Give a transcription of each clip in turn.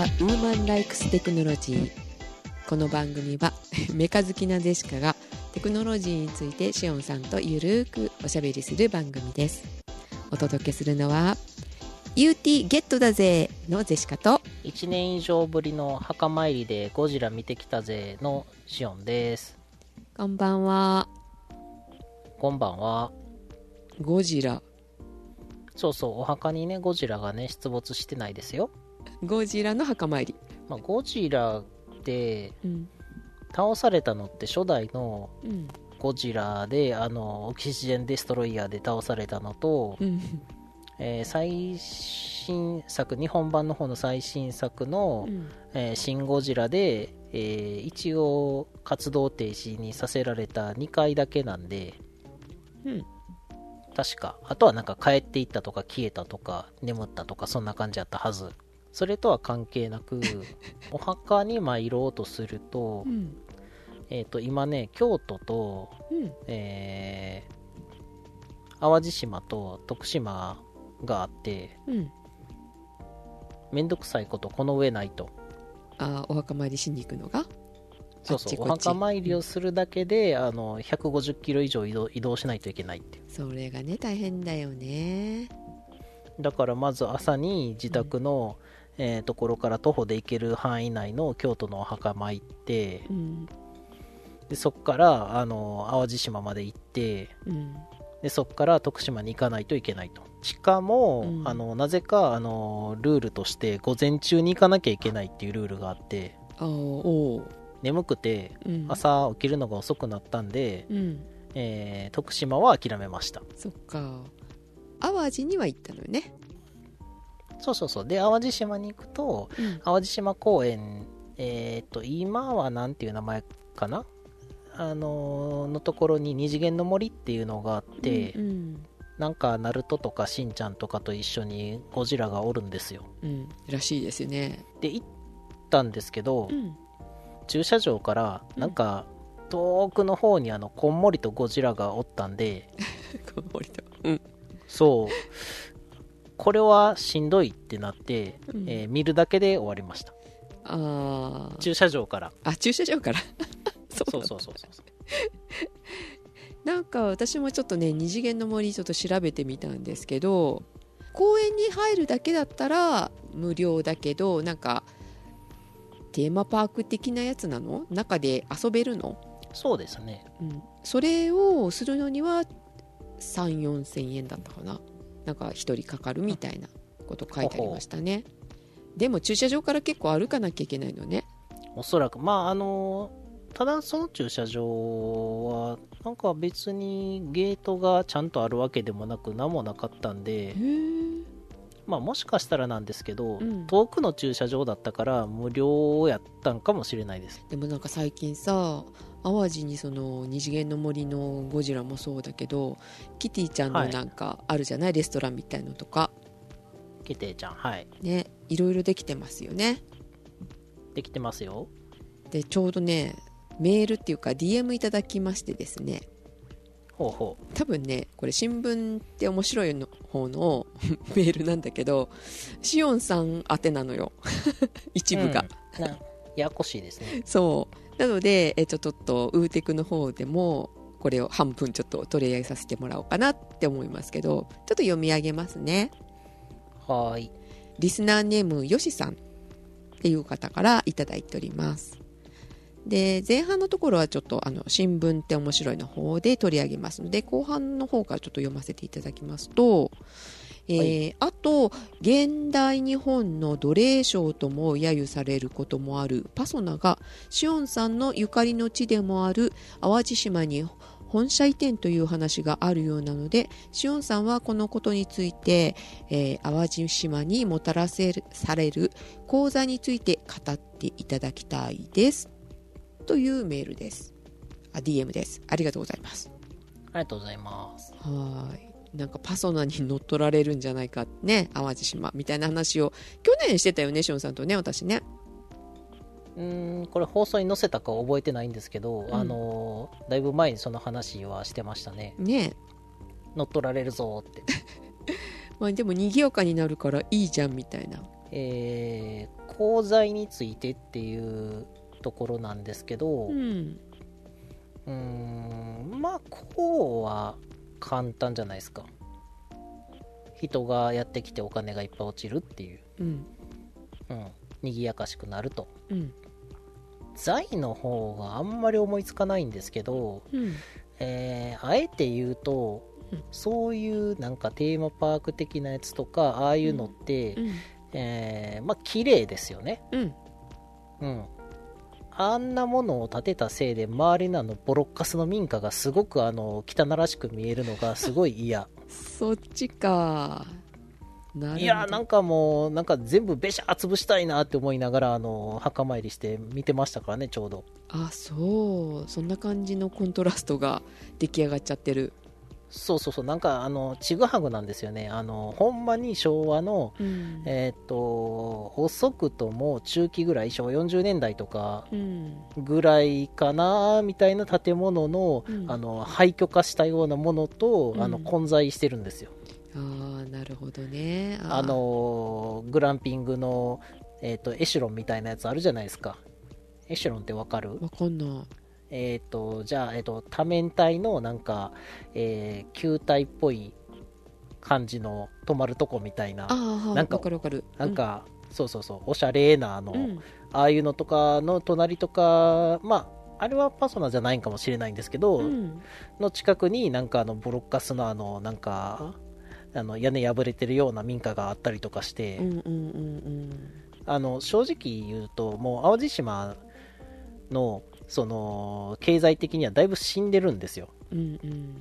はウーマンライクステクノロジー。この番組は メカ好きなジェシカがテクノロジーについてシオンさんとゆるーくおしゃべりする番組です。お届けするのは UT ゲットだぜのジェシカと1年以上ぶりの墓参りでゴジラ見てきたぜのシオンです。こんばんは。こんばんは。ゴジラ。そうそうお墓にねゴジラがね出没してないですよ、ゴジラの墓参り。まあ、ゴジラってうん。倒されたのって初代のうん。ゴジラであのオキシジェンデストロイヤーで倒されたのと、うん。えー最新作日本版の方の最新作の、うん。えーシン・ゴジラで、えー一応活動停止にさせられた2回だけなんでうん。確か。あとはなんか帰っていったとか消えたとか眠ったとかそんな感じやったはずそれとは関係なく お墓に参ろうとすると,、うん。えー、と今ね京都と、うん。えー淡路島と徳島があってうん。めんどくさいことこの上ないと。あーお墓参りしに行くのが？そうそうおあっちこっち。墓参りをするだけであの150キロ以上移動移動しないといけないっていう。それがね大変だよね。だからまず朝に自宅の、えーところから徒歩で行ける範囲内の京都のお墓参ってうん。でそこからあの淡路島まで行ってうん。でそこから徳島に行かないといけないと。しかも、うん。あのなぜかあのルールとして午前中に行かなきゃいけないっていうルールがあって眠くてうん。朝起きるのが遅くなったんで、うん。えー徳島は諦めました。そっか。淡路には行ったのよねそうそうそう。で淡路島に行くとうん。淡路島公園えっ、と今はなんていう名前かな？あのーのところに二次元の森っていうのがあって、うんなんかナルトとかしんちゃんとかと一緒にゴジラがおるんですよ。うん。らしいですよね。で行ったんですけど、うん。駐車場からうん。なんか遠くの方にあのこんもりとゴジラがおったんで。こんもりと。うん。そうこれはしんどいってなって、うん。えー見るだけで終わりました。あー。駐車場から。あ駐車場から。そうそうそうそうそう。なんか私もちょっとね二次元の森ちょっと調べてみたんですけど公園に入るだけだったら無料だけどなんかテーマパーク的なやつなの？中で遊べるの、そうですね。うん、それをするのには3 4千円だったかななんか1人かかるみたいなこと書いてありましたね。でも駐車場から結構歩かなきゃいけないのね。おそらく。まああのただその駐車場はなんか別にゲートがちゃんとあるわけでもなく何もなかったんでまあもしかしたらなんですけど、うん。遠くの駐車場だったから無料やったんかもしれないです。でもなんか最近さ淡路にその二次元の森のゴジラもそうだけどキティちゃんのなんかあるじゃない、レストランみたいのとか。ケテイちゃんはい。ねいろいろできてますよね。できてますよ。でちょうどねメールっていうか DM いただきましてですね。ほうほ多分ねこれ新聞って面白いの方の メールなんだけどシオンさん宛てなのよ。一部が、うん。なややこしいですね。そうなのでえっとちょっとウーテクの方でもこれを半分ちょっと取り上げさせてもらおうかなって思いますけどちょっと読み上げますね。はーい。リスナーネームよしさんっていう方からいただいております。で前半のところはちょっとあの新聞って面白いの方で取り上げますので後半の方からちょっと読ませていただきますと、えーあと現代日本の奴隷商とも揶揄されることもあるパソナがシオンさんのゆかりの地でもある淡路島に本社移転という話があるようなのでシオンさんはこのことについて、えー淡路島にもたらせるされる講座について語っていただきたいです。というメールです。あ DM です。ありがとうございます。ありがとうございます。はーいなんかパソナに乗っ取られるんじゃないかね淡路島みたいな話を去年してたよねシオンさんとね私ね。うーんこれ放送に載せたか覚えてないんですけど、ん。あのーだいぶ前にその話はしてましたね。ね。乗っ取られるぞーって。まあでも賑やかになるからいいじゃんみたいな。えー、鋼材についてっていうところなんですけど、ううんーん、まあ、こうは簡単じゃないですか。人がやってきてお金がいっぱい落ちるっていう、うん。うん、賑やかしくなると。うん。財の方があんまり思いつかないんですけど、うん。えーあえて言うと、うん。そういうなんかテーマパーク的なやつとかああいうのって、うん。えーまあ綺麗ですよね。うん。うんあんなものを建てたせいで周りのあのボロッカスの民家がすごくあの汚らしく見えるのがすごい嫌。そっちか。いやなんかもうなんか全部べしゃー潰したいなって思いながらあの墓参りして見てましたからねちょうど。あそう。そんな感じのコントラストが出来上がっちゃってるそうそうそうなんかあのちぐはぐなんですよね。あのほんまに昭和のうん。えっ、と遅くとも中期ぐらい昭和40年代とかうん。ぐらいかなみたいな建物の,、うん。あの廃墟化したようなものと、うん。あの混在してるんですよ。ああなるほどね。ー。あのグランピングの、えー、とエシュロンみたいなやつあるじゃないですか。エシュロンってわかる？わかんないえっ、とじゃあ、えー、と多面体のなんか、えー球体っぽい感じの泊まるとこみたいななんかわかるわかる。なんか、そうそうそうおしゃれなあの、うん。ああいうのとかの隣とかまああれはパソナじゃないんかもしれないんですけど、うん。の近くになんかあのボロッカスのあのなんかあの屋根破れてるような民家があったりとかして、うんうんうん。あの正直言うともう淡路島のその経済的にはだいぶ死んでるんですよ。うんうん。うん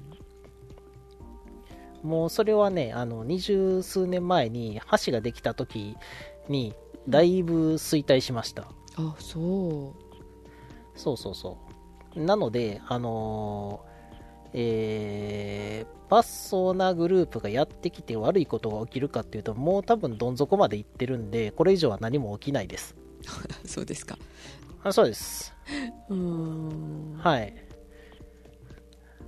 もうそれはねあの二十数年前に橋ができた時にだいぶ衰退しました、あそそうそうそう。なのであのーえー、パッソーナグループがやってきて悪いことが起きるかっていうともう多分どん底まで行ってるんでこれ以上は何も起きないです。う そうですかあそうです。はい。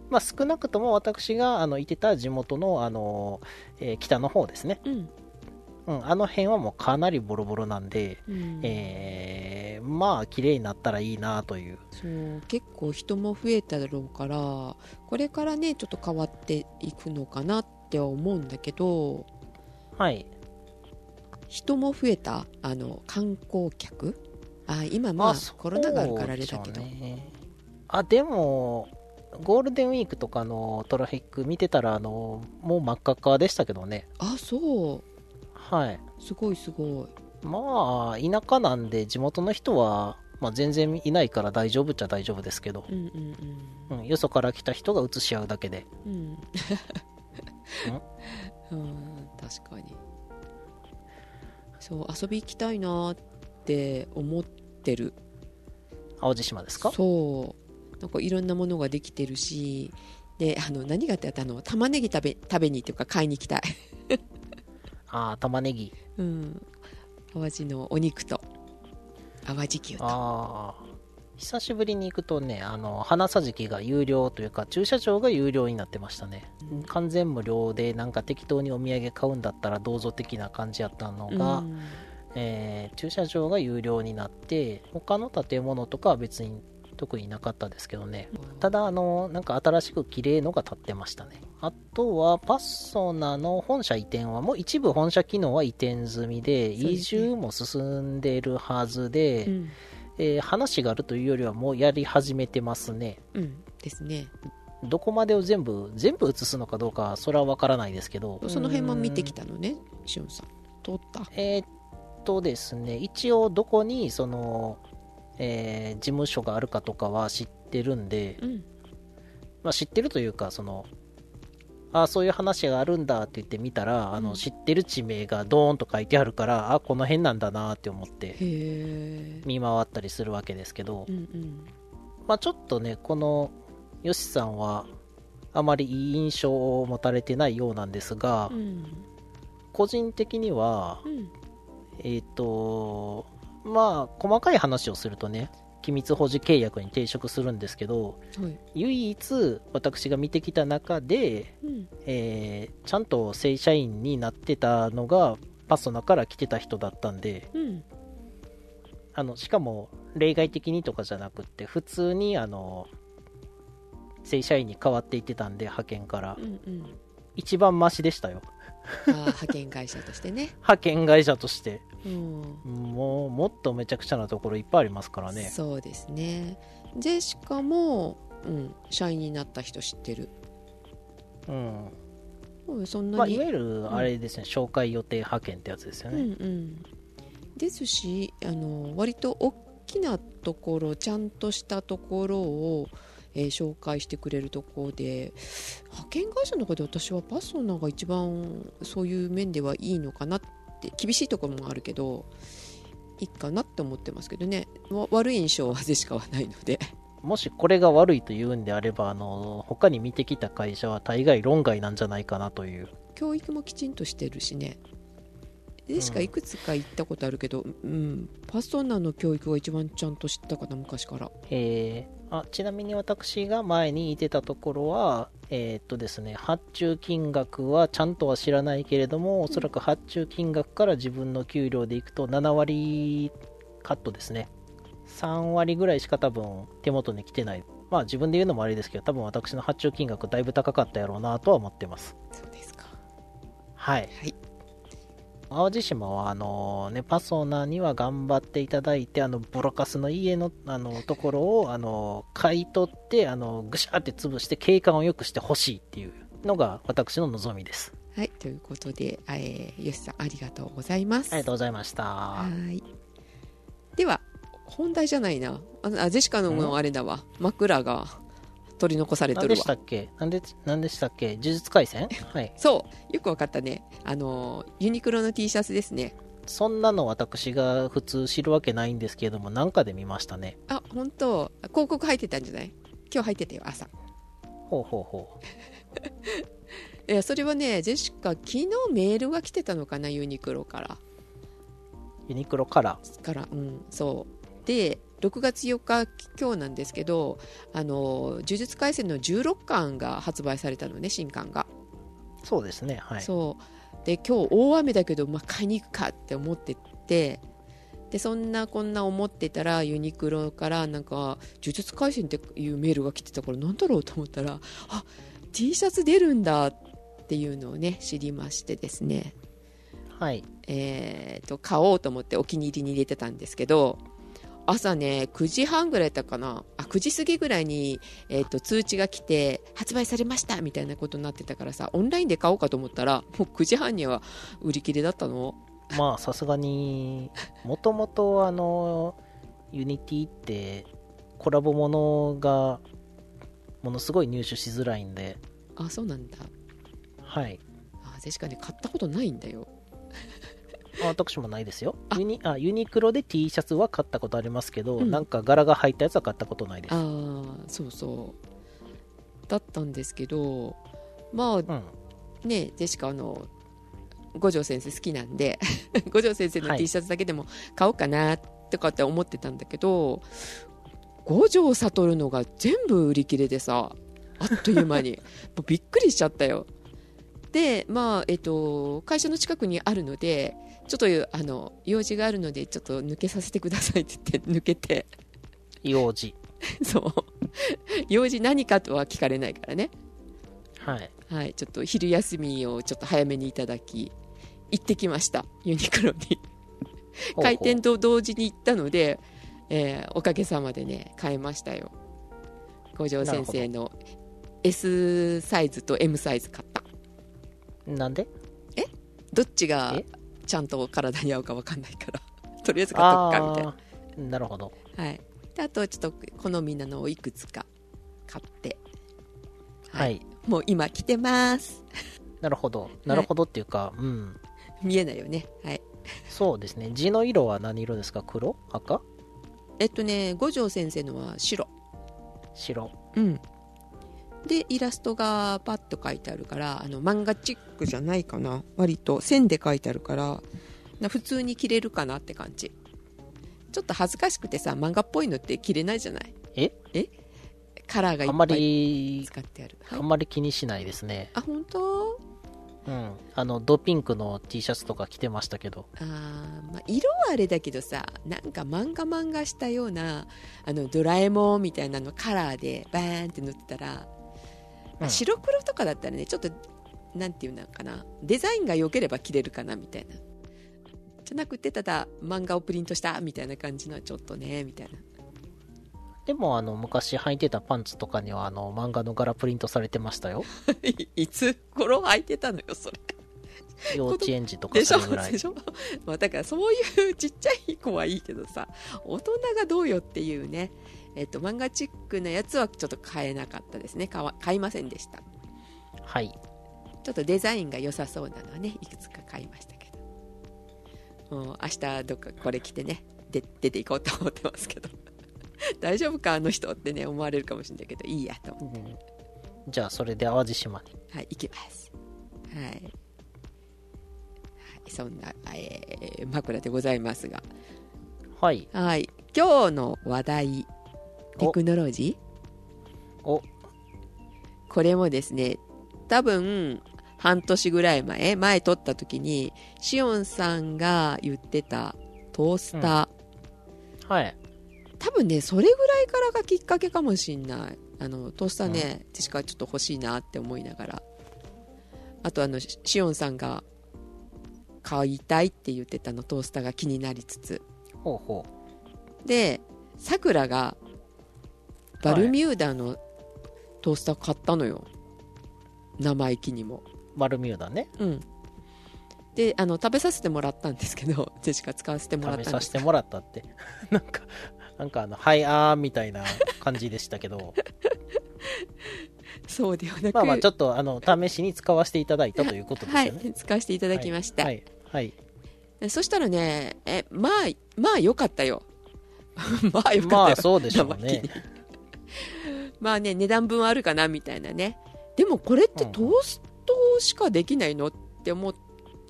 まあ少なくとも私があのいてた地元の、あのーえー北の方ですね、うん。うん、あの辺はもうかなりボロボロなんで、うん。えーまあ綺麗になったらいいなという。そう結構人も増えただろうからこれからねちょっと変わっていくのかなっては思うんだけどはい。人も増えたあの観光客あ今まあコロナがあるからあれだけど、ね。あでもゴールデンウィークとかのトラフィック見てたらあのもう真っ赤っかでしたけどね。あそう。はい。すごいすごい。まあ田舎なんで地元の人は、まあ、全然いないから大丈夫っちゃ大丈夫ですけど、うんうんうん、よそから来た人が移し合うだけで。うん。うん？うん確かに。そう遊び行きたいなって思ってる。淡路島ですか？そう。なんかいろんなものができてるしであの何がってあの玉ねぎ食べ食べにっていうか買いに行きたい。ああ玉ねぎ。うん。淡路のお肉と淡路牛と。ああ久しぶりに行くとねあの花さじきが有料というか駐車場が有料になってましたね、うん。完全無料でなんか適当にお土産買うんだったらどうぞ的な感じやったのが、うんえー駐車場が有料になって他の建物とかは別に特になかったですけどね。ただあのなんか新しく綺麗のが建ってましたね。あとはパッソナの本社移転はもう一部本社機能は移転済みで移住も進んでるはずで、うん。えー話があるというよりはもうやり始めてますね。うん。ですね。どこまでを全部全部映すのかどうかはそれは分からないですけど。その辺も見てきたたのねしゅんさん。通った？えーっとですね。一応どこにその、えー事務所があるかとかは知ってるんで、うん。まあ、知ってるというかそのあそういう話があるんだって言って見たら、あうん。の知ってる地名がドーンと書いてあるからあこの辺なんだなって思って見回ったりするわけですけど、うんうん。まあ、ちょっとねこのよしさんはあまりいい印象を持たれてないようなんですが、うん。個人的にはうんえっ、とまあ細かい話をするとね機密保持契約に抵触するんですけどはい唯一私が見てきた中で、うんえーちゃんと正社員になってたのがパソナから来てた人だったんで、うんあの、しかも、例外的にとかじゃなくって、普通に、あの、正社員に変わっていってたんで、派遣からう。んうん一番マシでしたよ。派遣会社としてね、派遣会社として。うん、もう、もっとめちゃくちゃなところいっぱいありますからね。そうですねジェシカも、うん、社員になった人知ってるうん。うんそんまあ、なに、いわゆる、あれですね、紹介予定派遣ってやつですようんね。うんですしあの割と大きなところちゃんとしたところを、えー紹介してくれるところで派遣会社の中で私はパソナが一番そういう面ではいいのかなって厳しいところもあるけどいいかなって思ってますけどね。わ悪い印象はジェシカはないので。もしこれが悪いというんであれば、あの、他に見てきた会社は大概論外なんじゃないかなという。教育もきちんとしてるしね。ジェシカいくつか行ったことあるけど、うん、パソナの教育が一番ちゃんと知ったかな昔から。えーあちなみに私が前にいてたところは、えーっとですね、発注金額はちゃんとは知らないけれども、おそらく発注金額から自分の給料でいくと7割カットですね。3割ぐらいしか多分手元に来てない。まあ自分で言うのもあれですけど、多分私の発注金額だいぶ高かったやろうなとは思ってます。そうですかはい。はい淡路島は、あのね、パソナには頑張っていただいて、あの、ボロカスの家の、あの、ところを、あの、買い取って、あの、ぐしゃって潰して景観を良くしてほしいっていうのが私の望みです。はい、ということで、えー、よしさんありがとうございます。ありがとうございました。はい。では、本題じゃないな。ああジェシカのもあれだわ。枕が取り残され何でしたてるわ。っけ？何で、何でしたっけ？呪術廻戦？はい。そう、よくわかったね。あの、ユニクロの T シャツですね。そんなの私が普通知るわけないんですけれども、なんかで見ましたね。あ、本当広告入ってたんじゃない？今日入ってたよ、朝。ほうほうほ いや、それはね、ジェシカ、昨日メールが来てたのかな、ユニクロから。う。ユニクロから？から、うん、そう。で、6月4日、今日なんですけど、あの、呪術廻戦の16巻が発売されたのね、新巻が。そうですね。はい。そう。で、今日大雨だけど、まあ、買いに行くかって思ってて、で、そんなこんな思ってたら、ユニクロからなんか、呪術廻戦っていうメールが来てたから、なんだろうと思ったら、あ、T シャツ出るんだっていうのをね、知りましてですね。はい。えー、と買おうと思ってお気に入りに入れてたんですけど朝ね9時半ぐらいだったかな。あ9時過ぎぐらいに、えー、と通知が来て発売されましたみたいなことになってたからさオンラインで買おうかと思ったらもう9時半には売り切れだったの？まあさすがにもともとあの UT ってコラボものがものすごい入手しづらいんで。あそうなんだ。はい。あジェシカね買ったことないんだよ。あ私もないですよ。あ。ユニあユニクロで T シャツは買ったことありますけど、うん。なんか柄が入ったやつは買ったことないです。ああそうそう。だったんですけどまあうん。ねジェシカあの五条先生好きなんで 五条先生のはい。T シャツだけでも買おうかなとかって思ってたんだけど、五条悟のが全部売り切れでさあっという間に。もうびっくりしちゃったよ。でまあえっと会社の近くにあるのでちょっとあの用事があるのでちょっと抜けさせてくださいって言って抜けて。幼児 そう。用事何かとは聞かれないからね。はい。はい、ちょっと昼休みをちょっと早めにいただき行ってきました。ユニクロに。開店と同時に行ったので、えーおかげさまでね買えましたよ。五条先生の S サイズと M サイズ買った。なんで？どっちがえ？ちゃんと体に合うか分かんないから。とりあえず買っとくかみたいな。なるほど。はい、であとちょっと好みなのをいくつか買って。はい、もう今着てます。なるほど。なるほどっていうか、うん。見えないよね。はい。そうですね。字の色は何色ですか？黒？赤？えっとね五条先生のは白。白。うんでイラストがパッと書いてあるからあの漫画チックじゃないかな。割と線で書いてあるからな普通に着れるかなって感じ。ちょっと恥ずかしくてさ漫画っぽいのって着れないじゃない？え？え？カラーがいあんまっぱいり使ってある、はい。あんまり気にしないですね。あ本当？うん。あの、ドピンクの T シャツとか着てましたけど。あーまあ、色はあれだけどさなんか漫画漫画したようなあのドラえもんみたいなのカラーでバーンって塗ってたら、まあうん。白黒とかだったらねちょっとなんていうのかな。デザインが良ければ着れるかなみたいな。じゃなくてただ漫画をプリントしたみたいな感じのはちょっとねみたいな。でも、あの、昔履いてたパンツとかには、あの、漫画の柄プリントされてましたよ。い いつ頃履いてたのよそれ。幼稚園児とかでしょそれぐらい。で。しょ、まあ、だからそういうちっちゃい子はいいけどさ大人がどうよっていうねえっと漫画チックなやつはちょっと買えなかったですね買わ買いませんでしたはい。ちょっとデザインが良さそうなのはねいくつか買いましたけどもう明日どっかこれ着てねで出ていこうと思ってますけど 大丈夫かあの人ってね思われるかもしれないけどいいやと思ってうんじゃあ、それで淡路島に。はい、行きます。はい。はい、そんな、えー枕でございますが。はい。はい。今日の話題、テおクノロジー？お、これもですね、多分、半年ぐらい前、前撮った時に、シオンさんが言ってたトースター。はい。多分ね、それぐらいからがきっかけかもしんない。あの、トースターね、確かちょっと欲しいなって思いながら。あとあの、シシオンさんが買いたいって言ってたの、トースターが気になりつつ。ほうほで、さくらが、バルミューダのトースター買ったのよ。生意気にも。う。バルミューダね。うん。で、あの、食べさせてもらったんですけど、ジェシカ使わせてもらった食べさせてもらったって。なんか、なんかあの、はい、あーみたいな感じでしたけど。そうではなく、まあまあ、ちょっと、あの、試しに使わせていただいたということですはよね。い、使わせていただきました。はい。はい。そしたらね、え、まあ、まあ良かったよ。まあ良かったよ。まあ、そうでしょうね。まあね、値段分あるかなみたいなね。でもこれってトーストしかできないのって思っ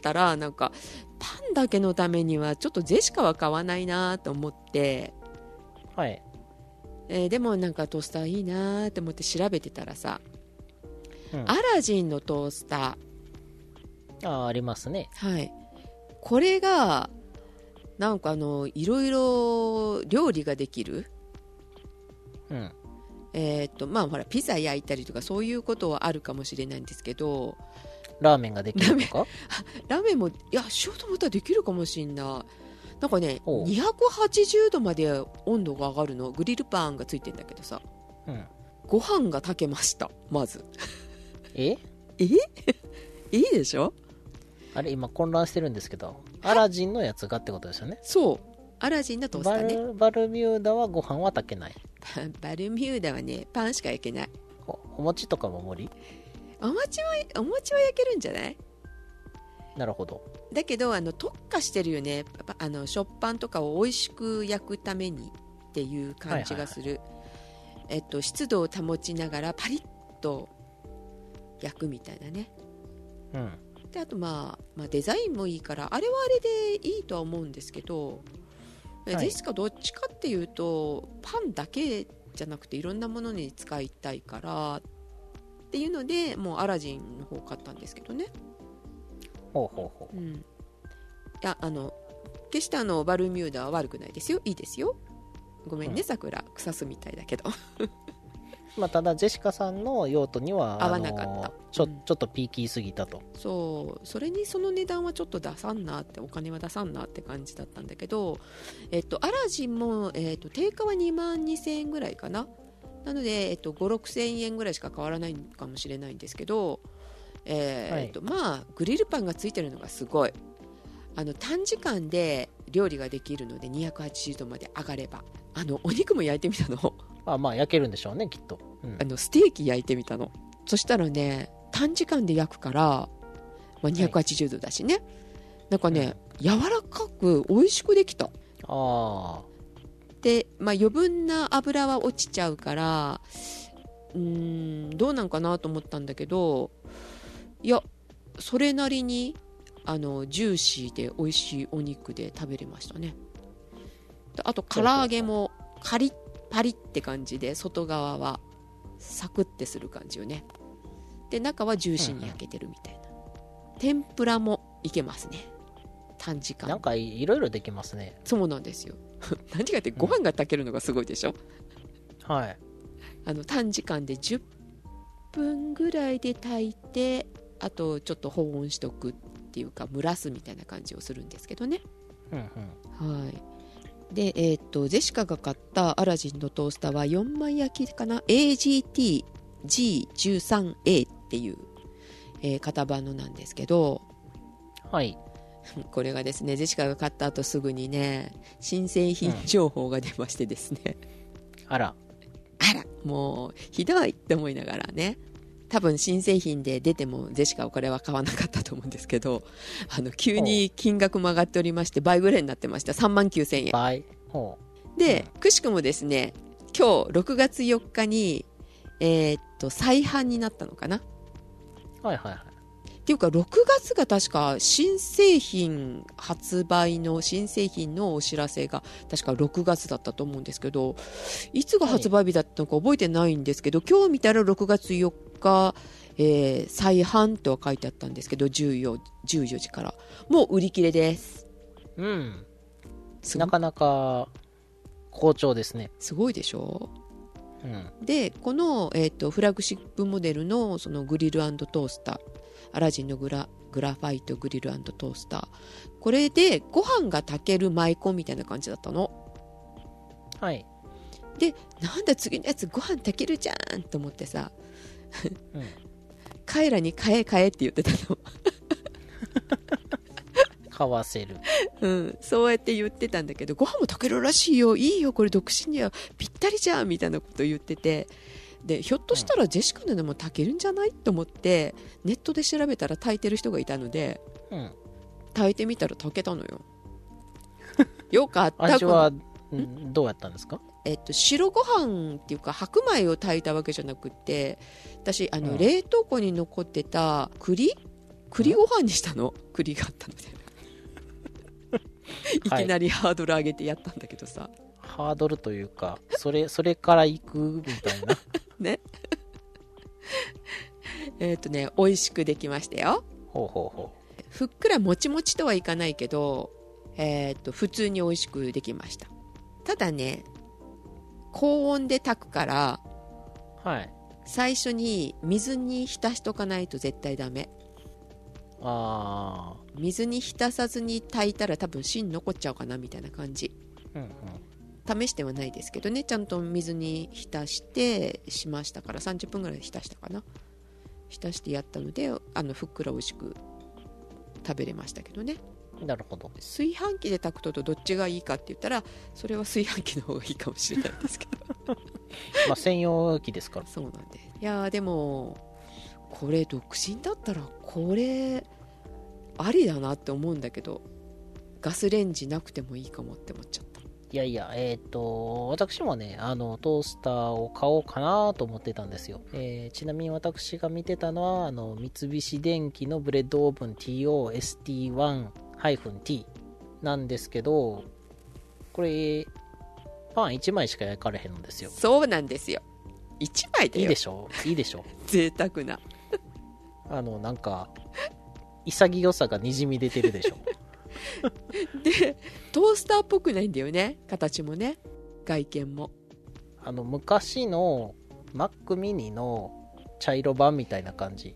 たら、なんか、パンだけのためにはちょっとジェシカは買わないなと思って、はい。えーでもなんかトースターいいなと思って調べてたらさ、うんアラジンのトースター、あーありますね。はい。これが、なんかあの、いろいろ料理ができる。うん。えーっと、まあほら、ピザ焼いたりとかそういうことはあるかもしれないんですけど、ラーメンができるとか？ラーメン も、いや、しようと思ったらできるかもしんない。なんかね、ほう280度まで温度が上がるの？グリルパンがついてんだけどさ、うん。ご飯が炊けました、まず。え？え？いいでしょ？あれ、今混乱してるんですけど、アラジンのやつがってことですよね。そう。アラジンのトースタバーね。ル、バルミューダはご飯は炊けない。バ バルミューダはね、パンしか焼けない。おお餅とかも無理？お餅は、お餅は焼けるんじゃない？なるほど。だけどあの特化してるよねパあの食パンとかを美味しく焼くためにっていう感じがする、えっと、湿度を保ちながらパリッと焼くみたいなねうん。であと、まあ、まあデザインもいいからあれはあれでいいとは思うんですけど、ジェシカどっちかっていうとパンだけじゃなくていろんなものに使いたいからっていうのでもうアラジンの方買ったんですけどね。ほうほうほう。うん、いやあの決してあのバルミューダは悪くないですよ。いいですよ。ごめんねうん。さくら腐すみたいだけどまあ、ただ、ジェシカさんの用途には、合わなかった。ちょうん。ちょっとピーキーすぎたと。そう。それにその値段はちょっと出さんなってお金は出さんなって感じだったんだけど、えっと、アラジンも、えっと、定価は2万2000円ぐらいかな。なので、えっと、5 6千円ぐらいしか変わらないかもしれないんですけど、えーはい。えっとまあグリルパンがついてるのがすごい。あの短時間で料理ができるので280度まで上がれば。あのお肉も焼いてみたのあまあ、焼けるんでしょうね、きっと。うん。あのステーキ焼いてみたの。そしたらね短時間で焼くから、まあ、280度だしね、なんかね、柔らかく美味しくできた。あで、まあ、余分な油は落ちちゃうからうーんどうなんかなと思ったんだけどいやそれなりにあのジューシーで美味しいお肉で食べれましたね。であと唐揚げもカリッパリって感じで外側はサクッてする感じよね。で中はジューシーに焼けてるみたいな、天ぷらもいけますね。短時間。なんかいろいろできますね。そうなんですよ。何時間ってご飯が炊けるのがすごいでしょ、はい。あの短時間で10分ぐらいで炊いてあとちょっと保温しとくっていうか蒸らすみたいな感じをするんですけどね。うんうん。はいでえーっとジェシカが買ったアラジンのトースターは4枚焼きかな？AGT-G13A っていう、えー型番のなんですけど。はい。これがですねジェシカが買った後すぐにね新製品情報が出ましてですね、あら。あらもうひどいって思いながらね多分新製品で出てもジェシカはこれは買わなかったと思うんですけど あの急に金額も上がっておりまして倍ぐらいになってました。3万9000円。倍。ほでくしくもですね今日6月4日にえーっと再販になったのかな？うはいはいはい。っていうか6月が確か新製品発売の新製品のお知らせが確か6月だったと思うんですけどいつが発売日だったのか覚えてないんですけど、今日見たら6月4日、えー再販とは書いてあったんですけど 14, 14時から。もう売り切れです。うん。なかなか好調ですね。すごいでしょ？うん。でこの、えー、とフラッグシップモデルのそのグリルトースター。アラジンのグラグラファイトグリルトースター。これでご飯が炊ける舞妓みたいな感じだったの。はい。でなんだ次のやつご飯炊けるじゃんと思ってさうん。カエラに買え買えって言ってたの。買わせる。うん、そうやって言ってたんだけどご飯も炊けるらしいよ。いいよ。これ独身にはぴったりじゃんみたいなこと言ってて。でひょっとしたらジェシカのでも炊けるんじゃないと思ってネットで調べたら炊いてる人がいたのでうん。炊いてみたら炊けたのよ。よかった。味はんどうやったんですか？えっと、白ご飯っていうか白米を炊いたわけじゃなくって私あの、うん。冷凍庫に残ってた栗？栗ご飯にしたの？栗があったので いきなりハードル上げてやったんだけどさ、ハードルというかそれそれから行くみたいな。ね。えっとね美味しくできましたよ。ほうほうほふっくらもちもちとはいかないけど、えっと普通に美味しくできましたただね高温で炊くからうはい。最初に水に浸しとかないと絶対ダメ。あ水に浸さずに炊いたら多分芯残っちゃうかなみたいな感じ。あうんうん。試してはないですけどねちゃんと水に浸してしましたから30分ぐらい浸したかな。浸してやったのであのふっくら美味しく食べれましたけどねなるほど。炊飯器で炊くとどっちがいいかって言ったらそれは炊飯器の方がいいかもしれないですけど。まあ専用機ですから。そうなんでいやーでもこれ独身だったらこれありだなって思うんだけどガスレンジなくてもいいかもって思っちゃった。いやいや、えっ、と、私もね、あの、トースターを買おうかなと思ってたんですよ。えーちなみに私が見てたのは、あの、三菱電機のブレッドオーブン TOST1-T なんですけど、これ、パン1枚しか焼かれへんのですよ。そうなんですよ。1枚だよ。いいでしょ？いいでしょ？贅沢な。あの、なんか、潔さがにじみ出てるでしょ。でトースターっぽくないんだよね。形もね。外見も。あの、昔の Mac mini の茶色版みたいな感じ。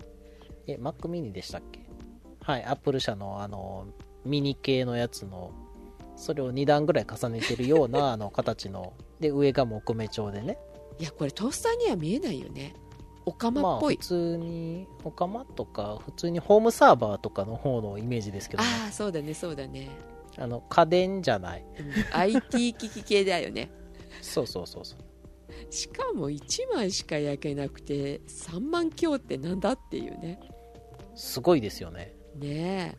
え、Mac mini でしたっけ？はい、Apple 社のあの、ミニ系のやつの、それを2段ぐらい重ねてるような あの形の、で、上が木目調でね。いやこれトースターには見えないよねお釜まあ、っぽい、普通に、お釜とか、普通にホームサーバーとかの方のイメージですけどね。ああそうだねそうだね、あの、家電じゃない。うん IT 機器系だよね そうそうそうそう。しかも1枚しか焼けなくて3万強ってなんだっていうねすごいですよね。ね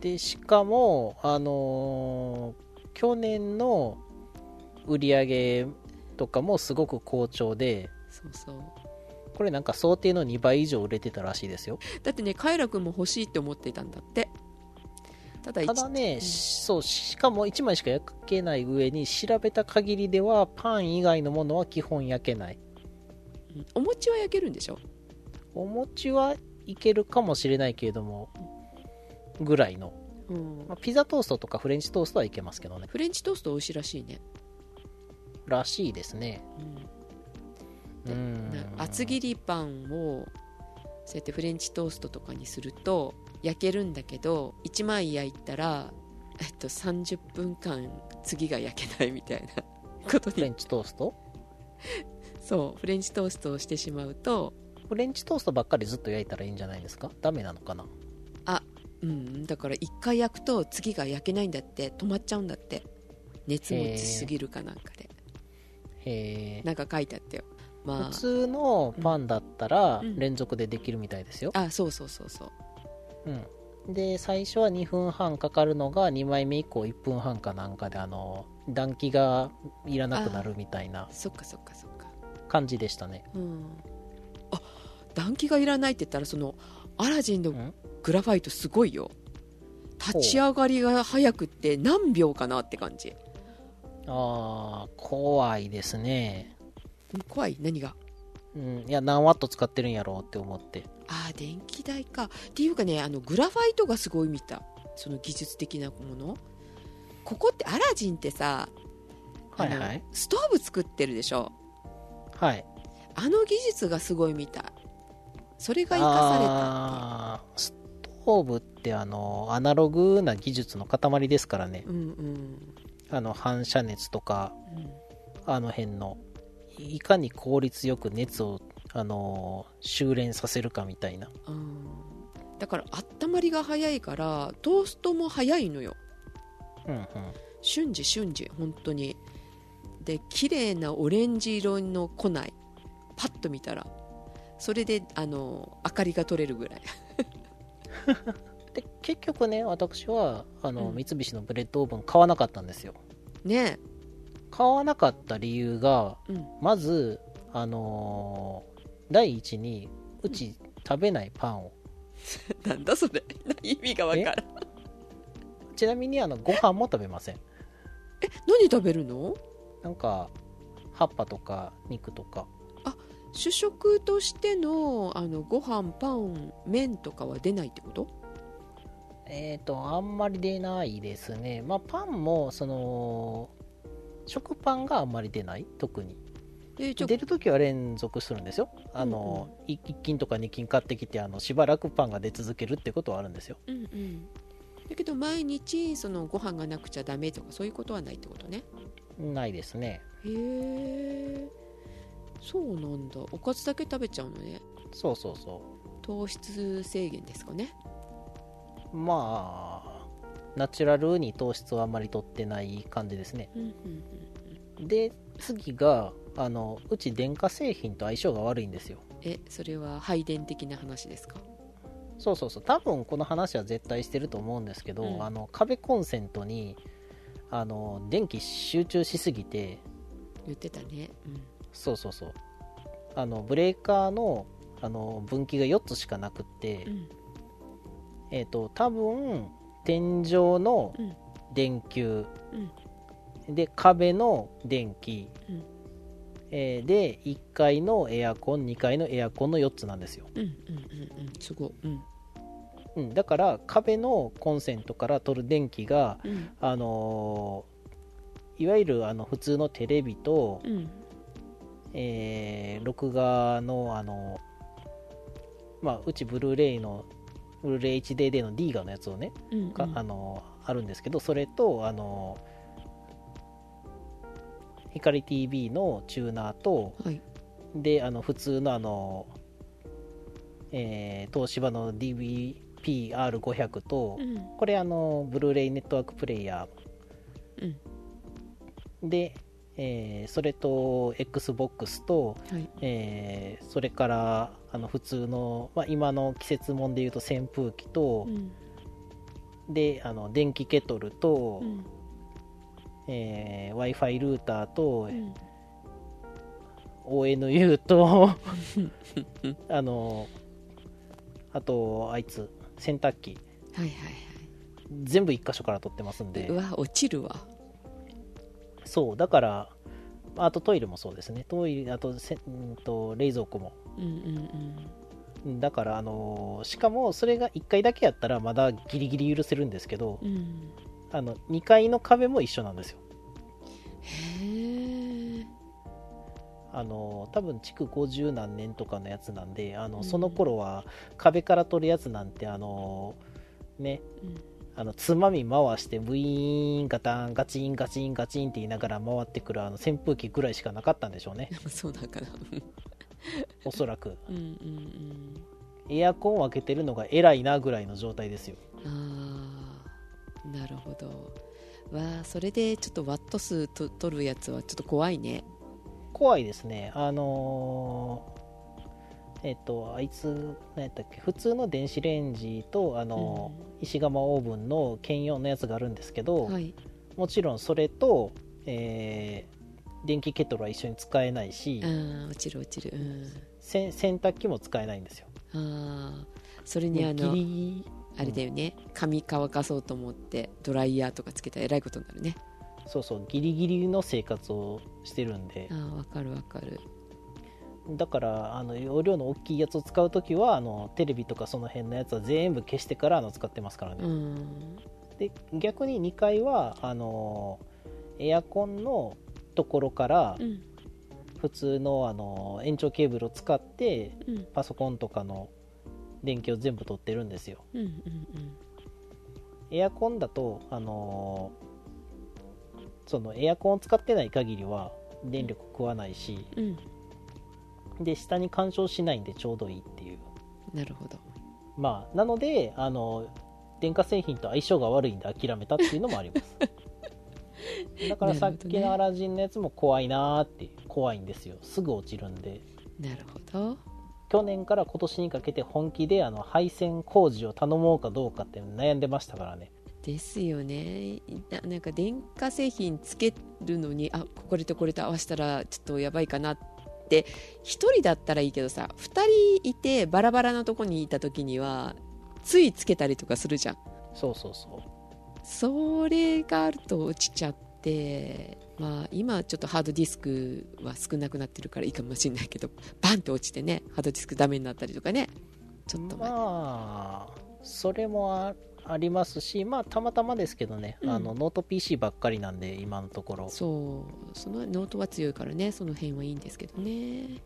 でしかもあのー去年の売り上げとかもすごく好調でえそうそう。これなんか想定の2倍以上売れてたらしいですよ。だってねカイラ君も欲しいって思っていたんだって。ただただね、うん。そうしかも1枚しか焼けない上に調べた限りではパン以外のものは基本焼けない。うん。お餅は焼けるんでしょ？お餅はいけるかもしれないけれどもぐらいの、うん。まあ、ピザトーストとかフレンチトーストはいけますけどね。フレンチトースト美味しいらしいね、らしいですね。うん。うん。な厚切りパンをそうやってフレンチトーストとかにすると焼けるんだけど1枚焼いたら、えっと、30分間次が焼けないみたいな ことに。フレンチトースト？そうフレンチトーストをしてしまうとフレンチトーストばっかりずっと焼いたらいいんじゃないですか？ダメなのかな？うんだから1回焼くと次が焼けないんだって止まっちゃうんだって。熱持ちすぎるかなんかで。へえ。なんか書いてあったよ。ま普通のパンだったらうん。連続でできるみたいですよ、ああそうそうそうそう。うん、で最初は2分半かかるのが2枚目以降1分半かなんかであの暖気がいらなくなるみたいなそっかそっかそっか。感じでしたね。うん。あ暖気がいらないって言ったらそのアラジンのん？グラファイトすごいよ。立ち上がりが早くって何秒かなって感じ。ああ怖いですね。うん怖い？何が？うんいや何ワット使ってるんやろうって思って。ああ電気代か。っていうかねあのグラファイトがすごい見た。その技術的なもの。ここってアラジンってさはいはい。ストーブ作ってるでしょ？はい。あの技術がすごい見たそれが生かされたストーブってあのアナログな技術の塊ですからね。うんうん。あの反射熱とかうん。あの辺のいかに効率よく熱をあの修練させるかみたいな。うんだから温まりが早いからトーストも早いのよ。うんうん。瞬時瞬時本当に。で綺麗なオレンジ色の庫内パッと見たらそれであの明かりが取れるぐらい。で結局ね私はあの、うん。三菱のブレッドオーブン買わなかったんですよ。ね。買わなかった理由がえ、うん、まずあのー第一にうち食べないパンを。なんだそれ。意味がわからん。ちなみにあのご飯も食べません。何食べるの？なんか葉っぱとか肉とか主食としてのあのご飯パン麺とかは出ないってこと？えっ、とあんまり出ないですね。まあパンもその食パンがあんまり出ない？特に。出るときは連続するんですよ。あの、1斤とか2斤買ってきてあのしばらくパンが出続けるってことはあるんですよ。うんうん。だけど毎日そのご飯がなくちゃダメとかそういうことはないってことね。ないですね。へえそうなんだ。おかずだけ食べちゃうのね。そうそうそ糖質制限ですかね。うまあナチュラルに糖質はあんまり取ってない感じですね。うんうんうんで次があのうち電化製品と相性が悪いんですよ。えそれは配電的な話ですか？そうそうそう。多分この話は絶対してると思うんですけど、うん。あの壁コンセントにあの電気集中しすぎて言ってたねそうそうそう。あのブレーカーのあの分岐が4つしかなくって、うん。えっ、と多分天井のうん。電球、うん。で壁の電気、うん。えーで1階のエアコン2階のエアコンの4つなんですよ、うんうんうんうん。すごい。うん。うん、だから壁のコンセントから取る電気がうん。あのーいわゆるあの普通のテレビと、うんえー録画のあのまあうちブルーレイのブルーレイ HDD の D ガのやつをね、うんかあのあるんですけどそれとあの光 TV のチューナーとはい。であの普通のあの、えー東芝の DVP-R500 と、うん。これあのブルーレイネットワークプレイヤうん。ーで、えーそれと XBOX と、はい。えーそれからあの普通の、まあ、今の季節もんでいうと扇風機とう、ん。であの電気ケトルと、うん。え w i f i ルーターと、うん。ONU と あのあとあいつ洗濯機。はいはい全部1箇所から取ってますんで。はいうわ落ちるわそうだからあとトイレもそうですね。トイレあとせんと冷蔵庫も。うんうんうん。だからあのしかもそれが1階だけやったらまだギリギリ許せるんですけどうん。あの2階の壁も一緒なんですよ。へえあの多分築50何年とかのやつなんであうんのその頃は壁から取るやつなんてあのねあのつまみ回してブイーンガタンガチンガチンガチンって言いながら回ってくるあの扇風機ぐらいしかなかったんでしょうね。そうなんかなおそらく。うんうんうん。エアコンを開けてるのが偉いなぐらいの状態ですよ。ああなるほど。わあそれでちょっとワット数と取るやつはちょっと怖いね。怖いですね。あのーえっとあいつ何やったっけ普通の電子レンジとあのー石窯オーブンの兼用のやつがあるんですけど、はい。もちろんそれと、えー電気ケトルは一緒に使えないしああ落ちる落ちる。うん。せ洗濯機も使えないんですよ。ああそれにあギのリ。あれだよね。髪乾かそうと思ってドライヤーとかつけたらえらいことになるね。そうそうギリギリの生活をしてるんで。ああわかるわかるだからあの容量の大きいやつを使う時はあのテレビとかその辺のやつは全部消してからあの使ってますからね、うん。で逆に2階はあのエアコンのところからうん普通のあの延長ケーブルを使ってうん。パソコンとかの電気を全部取ってるんですよ。うんうんエアコンだとあのそのエアコンを使ってない限りは電力食わないしうんうんで下に干渉しないんでちょうどいいっていう。なるほど。まあなのであの電化製品と相性が悪いんで諦めたっていうのもあります。だからさっきのアラジンのやつも怖いなーって怖いんですよ。すぐ落ちるんで。なるほど。去年から今年にかけて本気であの配線工事を頼もうかどうかって悩んでましたからね。ですよね。ななんか電化製品つけるのにあこれとこれと合わせたらちょっとやばいかなって1人だったらいいけどさ2人いてバラバラなとこにいた時にはついつけたりとかするじゃん。そうそうそう。それがあると落ちちゃってまあ今ちょっとハードディスクは少なくなってるからいいかもしれないけどバンって落ちてねハードディスクダメになったりとかね。ちょっと前、まあそれもあありますしまあたまたまですけどね、うん。あのノート PC ばっかりなんで今のところ。そうそのノートは強いからねその辺はいいんですけどね。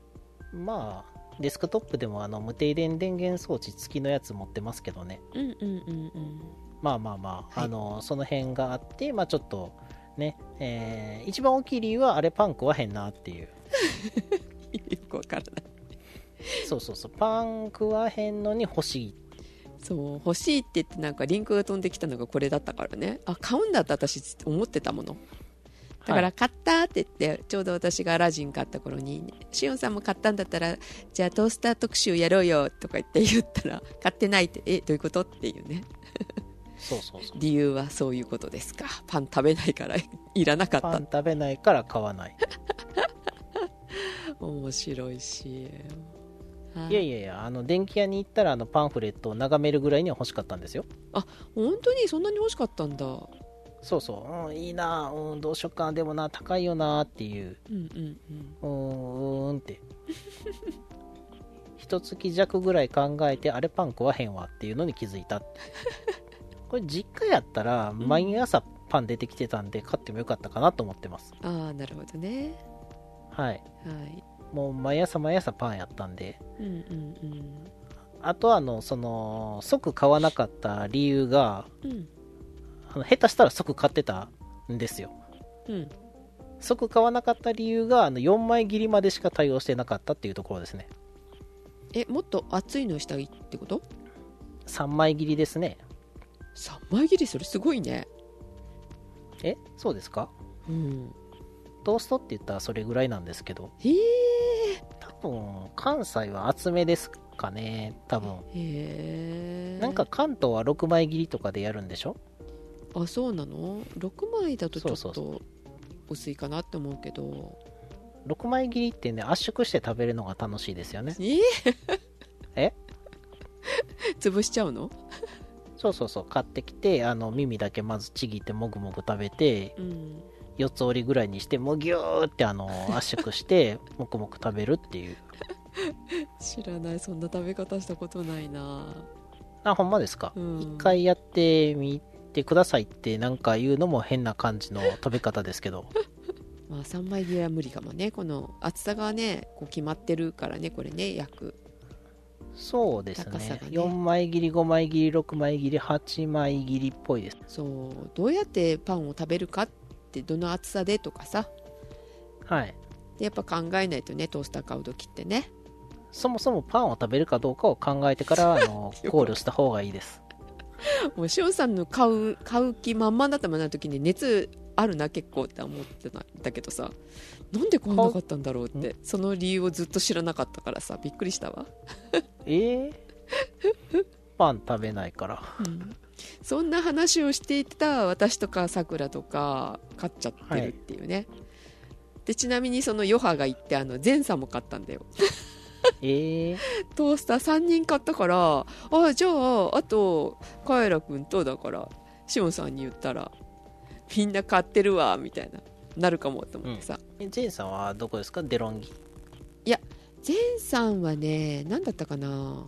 まあデスクトップでもあの無停電電源装置付きのやつ持ってますけどね。うんうんうんうん。まあまあまあ、はい。あのその辺があってまあちょっとね、えー一番大きい理由はあれパン食わへんなっていう。よくわからない。そうそうそう。パン食わへんのに欲しいそう欲しいって言ってなんかリンクが飛んできたのがこれだったからね。あ買うんだって私思ってたもの。だからはい。買ったって言ってちょうど私がアラジン買った頃にしおんさんも買ったんだったらじゃあトースター特集やろうよとか言って言ったら買ってないってえどういうことっていうね。そうそうそう。理由はそういうことですか。パン食べないからいらなかった。パン食べないから買わない。面白いし。はいやいやいやあの電気屋に行ったらあのパンフレットを眺めるぐらいには欲しかったんですよ。本当にそんなに欲しかったんだ。そうそう、うん、いいな、うん、どうしよっかなでもな高いよなっていう。うんうんうん。うーんって。一月弱ぐらい考えてあれパン食わへんわっていうのに気づいた。これ実家やったら毎朝パン出てきてたんで買ってもよかったかなと思ってます。ああなるほどね。はい。はいもう毎朝毎朝パンやったんでうんうんうん。あとあのその即買わなかった理由がうん。あの下手したら即買ってたんですよ。うん。即買わなかった理由があの4枚切りまでしか対応してなかったっていうところですね。えもっと厚いのしたいってこと？3枚切りですね。3枚切り？それすごいね。えそうですか？うん。トーストって言ったらそれぐらいなんですけど。へえ多分関西は厚めですかね多分。へえなんか関東は6枚切りとかでやるんでしょ？あそうなの？6枚だとちょっそうそうと薄いかなって思うけど。6枚切りってね圧縮して食べるのが楽しいですよね。え？え？潰しちゃうの？そうそうそう。買ってきてあの耳だけまずちぎってもぐもぐ食べてうん4つ折りぐらいにしてもうギューってあの圧縮してもくもく食べるっていう。知らないそんな食べ方したことないな。あほんまですか、うん。一回やってみてくださいってなんか言うのも変な感じの食べ方ですけど。まあ3枚切りは無理かもね。この厚さがねこう決まってるからねこれね約。そうですね。高さがね。4枚切り5枚切り6枚切り8枚切りっぽいです。そう。どうやってパンを食べるかってどの厚さでとかさ。はい。でやっぱ考えないとねトースター買う時ってね。そもそもパンを食べるかどうかを考えてからあの 考慮した方がいいです。もうしおんさんの買う買う気満々だったまな時に熱あるな結構って思ってたんだけどさ。なんでこんなかったんだろうってその理由をずっと知らなかったからさ。びっくりしたわ、えー、パン食べないから。うんそんな話をしていた私とかさくらとか買っちゃってるっていうね、でちなみにその余波が言ってあの前さんも買ったんだよ。えー、トースター3人買ったからあじゃああとカエラ君とだからしおんさんに言ったらみんな買ってるわみたいななるかもと思ってさ、えジェインさんはどこですか？デロンギ。前さんはね何だったかな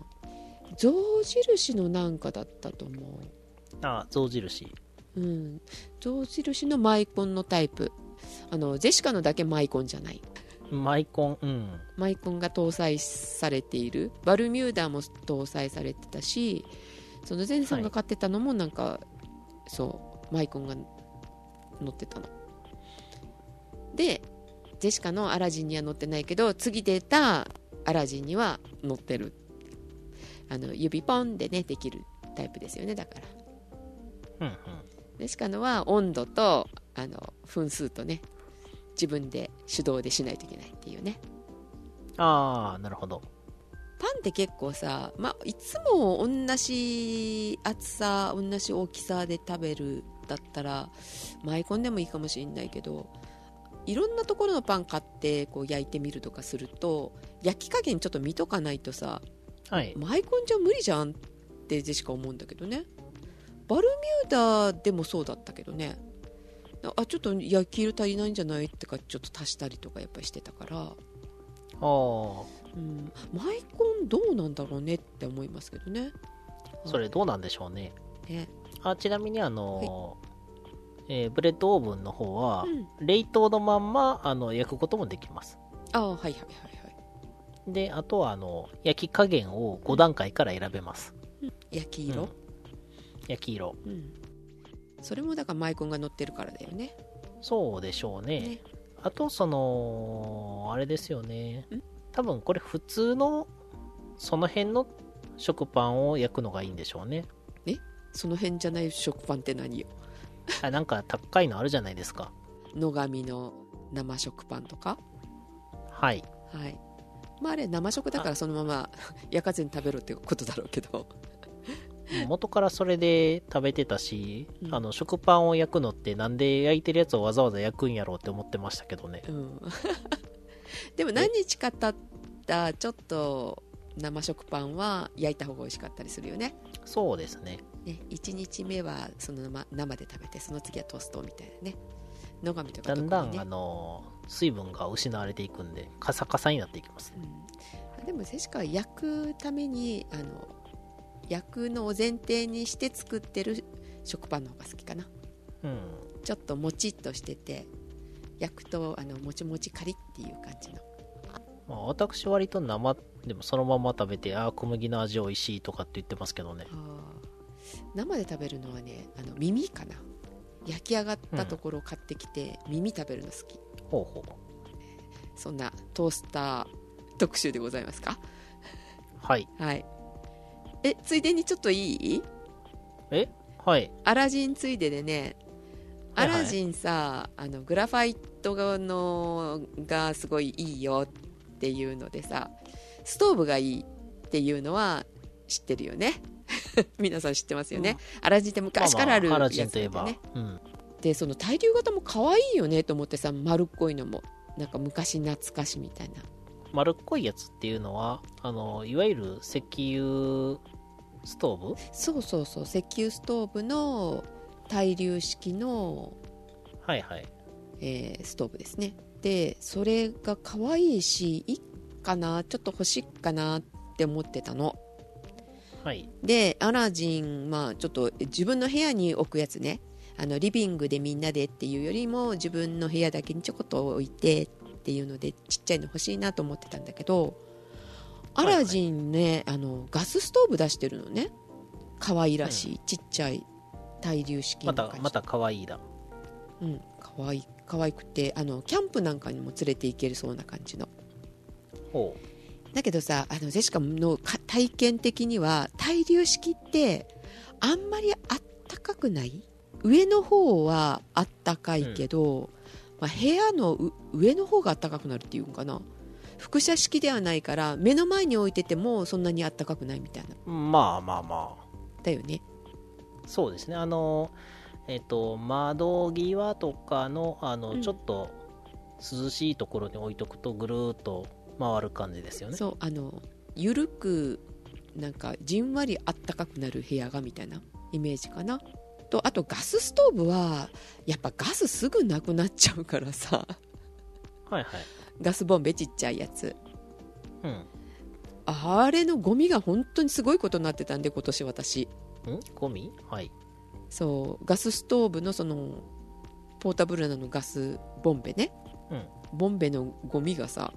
象印のなんかだったと思あ象印。ううん。象印のマイコンのタイプ。あのジェシカのだけマイコンじゃない。マイコンうん。マイコンが搭載されている。バルミューダも搭載されてたしその前さんが買ってたのもなんか、そうマイコンが乗ってたの。でジェシカのアラジンには乗ってないけど次出たアラジンには乗ってる。あの指ポンでねできるタイプですよねだからうんうん。ジェシカのは温度とあの分数とね自分で手動でしないといけないっていうねああなるほどパンって結構さ、ま、いつも同じ厚さ同じ大きさで食べるだったらマイコンでもいいかもしれないけどいろん。なところのパン買ってこう焼いてみるとかすると焼き加減ちょっと見とかないとさはいマイコンじゃ無理じゃん。ってジェシカ思うんだけどねバルミューダでもそうだったけどね。あちょっと焼き色足りないんじゃない？とかちょっと足したりとかやっぱりしてたから。ああ。うん、マイコンどうなんだろうねって思いますけどね。それどうなんでしょうね。ね。あちなみにあの、えーブレッドオーブンの方は、うん、冷凍のまんまあの焼くこともできます。ああはいはいはいはい。であとはあの焼き加減を5段階から選べます。焼き色、うん焼き色うんそれもだからマイコンが乗ってるからだよね。そうでしょうねねあとそのあれですよねん？多分これ普通のその辺の食パンを焼くのがいいんでしょうねその辺じゃない食パンって何よ？あなんか高いのあるじゃないですか野上の生食パンとか？はいはい。まああれ生食だからそのまま 焼かずに食べろってことだろうけど。元からそれで食べてたし、うん。あの食パンを焼くのってなんで焼いてるやつをわざわざ焼くんやろうって思ってましたけどね。うん。でも何日か経ったちょっと生食パンは焼いた方が美味しかったりするよね。そうですね。ね、1日目はそのまま生で食べてその次はトーストみたいなね。野上とかだんだん、あの水分が失われていくんでカサカサになっていきます。ねうん、でもセシカは焼くためにあの焼くのを前提にして作ってる食パンの方が好きかな。うん。ちょっともちっとしてて焼くとあのもちもちカリっていう感じの。まあ、私割と生でもそのまま食べてああ小麦の味美味しいとかって言ってますけどね。生で食べるのはねあの耳かな。焼き上がったところを買ってきて、耳食べるの好き。ほうほう。そんなトースター特集でございますか？はい。はいえついでにちょっといい？え？はい。アラジンついででね。はいはい。アラジンさ、あのグラファイトのがすごいいいよっていうのでさストーブがいいっていうのは知ってるよね。皆さん知ってますよね、アラジンって昔からあるやつジンといえば、だよねうん、でその対流型も可愛いよねと思ってさ丸っこいのもなんか昔懐かしみたいな。丸っこいやつっていうのはあのいわゆる石油ストーブ？そうそうそう石油ストーブの対流式のはいはい。えーストーブですね。でそれが可愛いし1かなちょっと欲しいかなって思ってたの。はい。でアラジンまあちょっと自分の部屋に置くやつね。あのリビングでみんなでっていうよりも自分の部屋だけにちょこっと置いてっていうのでちっちゃいの欲しいなと思ってたんだけどアラジンね、あのガスストーブ出してるのね。可愛らしい、ちっちゃい対流式また、また可愛いだ。うん可愛い可愛くてあのキャンプなんかにも連れて行けるそうな感じの。ほだけどさあのジェシカのか体験的には対流式ってあんまりあったかくない？上の方はあったかいけど、まあ、部屋のう上の方があったかくなるっていうのかな輻射式ではないから目の前に置いててもそんなにあったかくないみたいなう。まあまあまあ。だよねそうですね。あの、えっ、と、窓際とかの、あの、うんちょっと涼しいところに置いとくとぐるーっと回る感じですよね。そうあのゆるくなんかじんわりあったかくなる部屋がみたいなイメージかなとあとガスストーブはやっぱガスすぐなくなっちゃうからさはいはい。ガスボンベちっちゃいやつ。うん。んあれのゴミが本当にすごいことになってたんで今年私。ゴミ？はい。そう。ガスストーブのそのポータブルなのガスボンベね。うん。ボンベのゴミがさ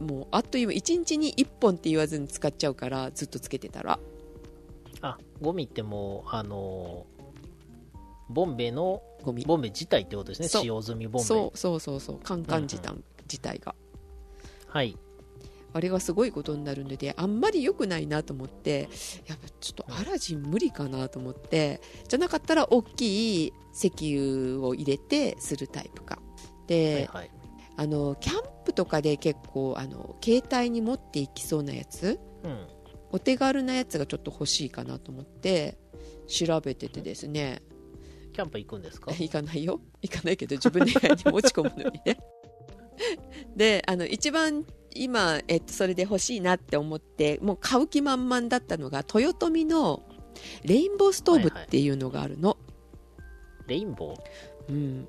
もうあっという間1日に1本って言わずに使っちゃうからずっとつけてたら。あ、ゴミってもう、あのーボンベの、ゴミ。ボンベ自体ってことですね。使用済みボンベ。そうそうそうそう。カンカン自体,、自体がはい。あれがすごいことになるのであんまり良くないなと思ってやっぱちょっとアラジン無理かなと思ってじゃなかったら大きい石油を入れてするタイプかで、はいはい。あのキャンプとかで結構あの携帯に持っていきそうなやつうん。お手軽なやつがちょっと欲しいかなと思って調べててですねキャンプ行くんですか？行かないよ行かないけど自分の部屋に持ち込むのにねであの一番今、えっと、それで欲しいなって思ってもう買う気満々だったのが豊臣のレインボーストーブっていうのがあるの、レインボー？うん。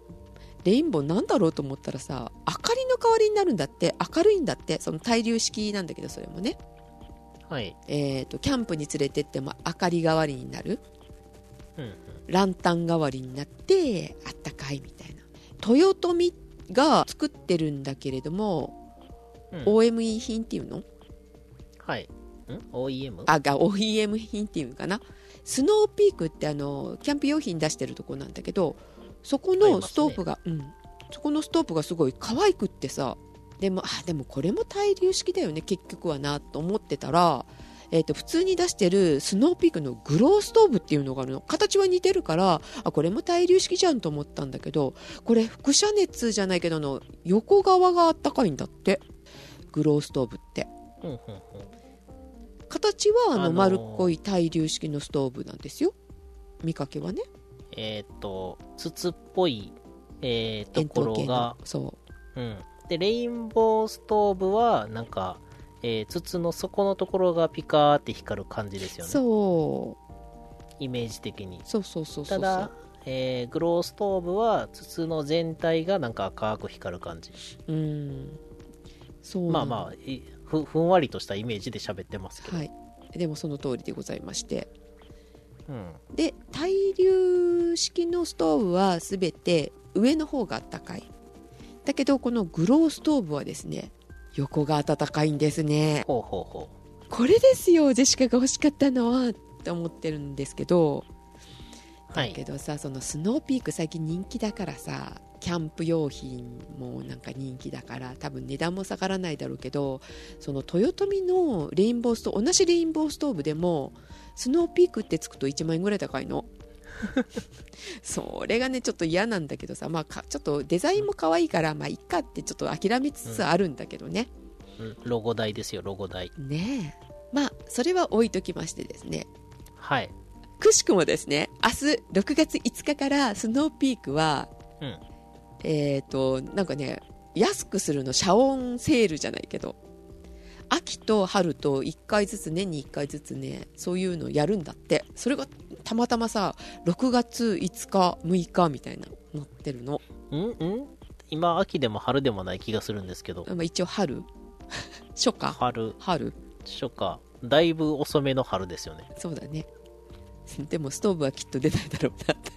レインボーなんだろうと思ったらさ明かりの代わりになるんだって明るいんだってその対流式なんだけどそれもね。はい。えー、とキャンプに連れてっても明かり代わりになる。うんうん。ランタン代わりになってあったかいみたいな。豊臣が作ってるんだけれども、うん OME 品っていうの？はい。ん ?OEM? あが OEM 品っていうのかな？スノーピークってあのキャンプ用品出してるとこなんだけどそこのストーブが、うんそこのストーブがすごい可愛くってさでもあでもこれも対流式だよね結局はなと思ってたら、えー、と普通に出してるスノーピークのグローストーブっていうのがあるの。形は似てるからあこれも対流式じゃんと思ったんだけどこれ輻射熱じゃないけどあの横側があったかいんだって。グローストーブって。うんうんうん。形はあのあのー丸っこい対流式のストーブなんですよ。見かけはね。えっ、と、筒っぽい、えーところが、そうん。で、レインボーストーブは、なんか、えー筒の底のところがピカーって光る感じですうよね。そうイメージ的に。そうそうそうそうただ、えーグローストーブは筒の全体がなんか赤く光る感じ。うんそうまあまあ、いふふんわりとしたイメージで喋ってますけど。はいでもその通りでございましてうん。で対流式のストーブは全て上の方があったかいだけどこのグローストーブはですね横が暖かいんですねほうほうほこれですよジェシカが欲しかったのはって思ってるんですけどう。はい。だけどさそのスノーピーク最近人気だからさキャンプ用品もなんか人気だから多分値段も下がらないだろうけどその豊臣のレインボースト同じレインボーストーブでもスノーピークってつくと1万円ぐらい高いの それがねちょっと嫌なんだけどさ、まあ、かちょっとデザインも可愛いからまあいっかってちょっと諦めつつあるんだけどね、うんロゴ代ですよ、ロゴ代。ねえまあそれは置いときましてですねはい。くしくもですね明日6月5日からスノーピークはうん。えっ、と、なんかね、安くするの、遮音セールじゃないけど、秋と春と1回ずつ、年に1回ずつね、そういうのやるんだって。それがたまたまさ、6月5日、6日みたいな、なってるの。んん。今、秋でも春でもない気がするんですけど。まあ、一応春？初夏？春。春。初夏。だいぶ遅めの春ですよね。そうだね。でもストーブはきっと出ないだろうなって。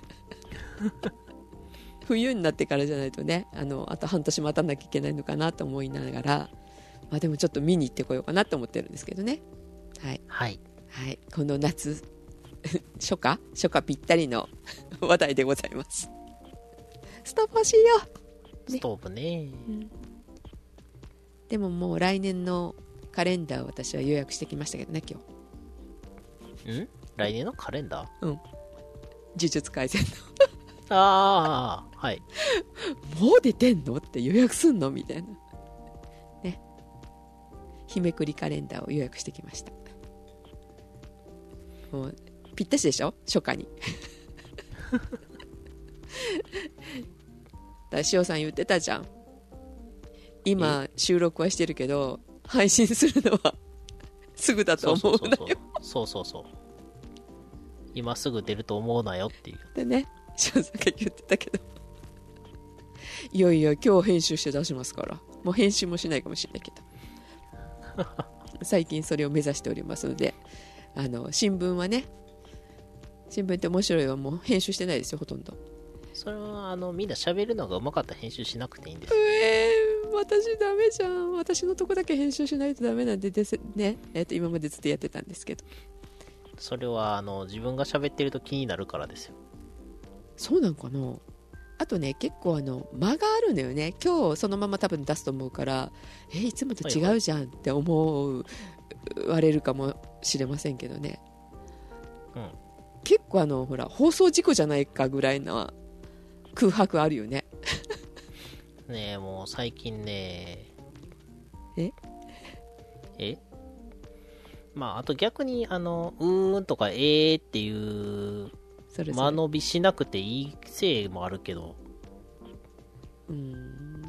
冬になってからじゃないとねあのあと半年待たなきゃいけないのかなと思いながら、まあ、でもちょっと見に行ってこようかなと思ってるんですけどね。はい、はい。はい、この夏初夏初夏ぴったりの話題でございます。ストーブ欲しいよ。ストーブね。でももう来年のカレンダーを私は予約してきましたけどね今日。ん？来年のカレンダー？呪術廻戦ああはい。の もう出てんの？って予約すんの？みたいな。ね日めくりカレンダーを予約してきました。もうぴったしでしょ？初夏に。だしおさん言ってたじゃん。今収録はしてるけど配信するのは すぐだとそう思なよ。そううそうそう。今すぐ出ると思うなよっていう。ってねしおさんが言ってたけど。いやいや今日編集して出しますから。もう編集もしないかもしれないけど 最近それを目指しておりますのであの新聞はね新聞って面白いはもう編集してないですよほとんど。それはあのみんな喋るのがうまかったら編集しなくていいんです。えー、私ダメじゃん。私のとこだけ編集しないとダメなんでですね、えっと今までずっとやってたんですけど。それはあの自分が喋ってると気になるからですよ。そうなんかな？あとね結構あの間があるのよね。今日そのまま多分出すと思うからえいつもと違うじゃんって思うわれるかもしれませんけどね。うん。結構あのほら放送事故じゃないかぐらいな空白あるよね。ねえもう最近ね。え？え？まああと逆にあのうーんとかえーっていうそれ間延びしなくていいせいもあるけど。うーん。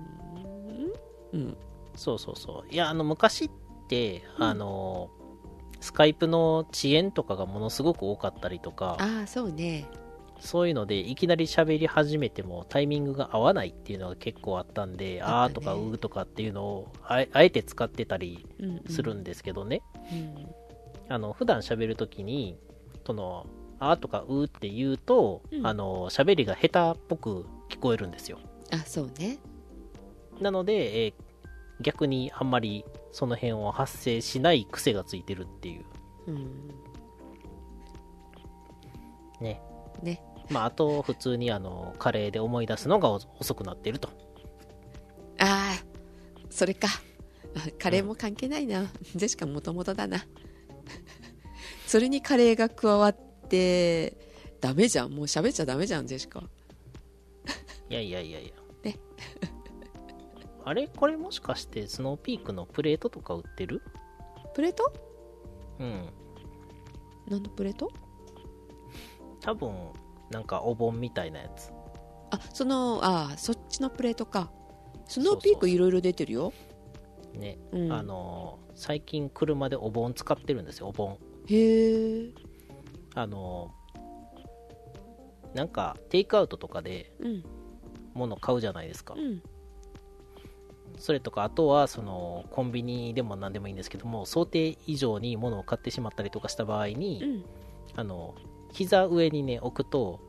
うん。そうそうそう。いやあの昔って、あのスカイプの遅延とかがものすごく多かったりとかああそうね。そういうのでいきなり喋り始めてもタイミングが合わないっていうのが結構あったんで、あね。あーとかうーとかっていうのをあえて使ってたりうんうん。するんですけどね、うん。あの普段喋るときにそのあーとかうーって言うと、うん。あの喋りが下手っぽく聞こえるんですよ。あそうね。なので、えー逆にあんまりその辺を発生しない癖がついてるっていう。うん。ね。ね。まああと普通にあのカレーで思い出すのが遅遅くなってると。ああそれか。あカレーも関係ないな、ジェシカもともとだな。それにカレーが加わってダメじゃん。もう喋っちゃダメじゃんジェシカ。いやいやいやいや。ね。あれこれもしかしてスノーピークのプレートとか売ってる？プレート？うん。何のプレート？多分なんかお盆みたいなやつ。あそのあそっちのプレートか。スノーピークいろいろ出てるよ。ね、うん。あのー最近車でお盆使ってるんですよお盆。へえあのーなんかテイクアウトとかでうん。物買うじゃないですか、うん。それとかあとはそのコンビニでも何でもいいんですけども想定以上に物を買ってしまったりとかした場合に、うん。あの膝上にね置くと、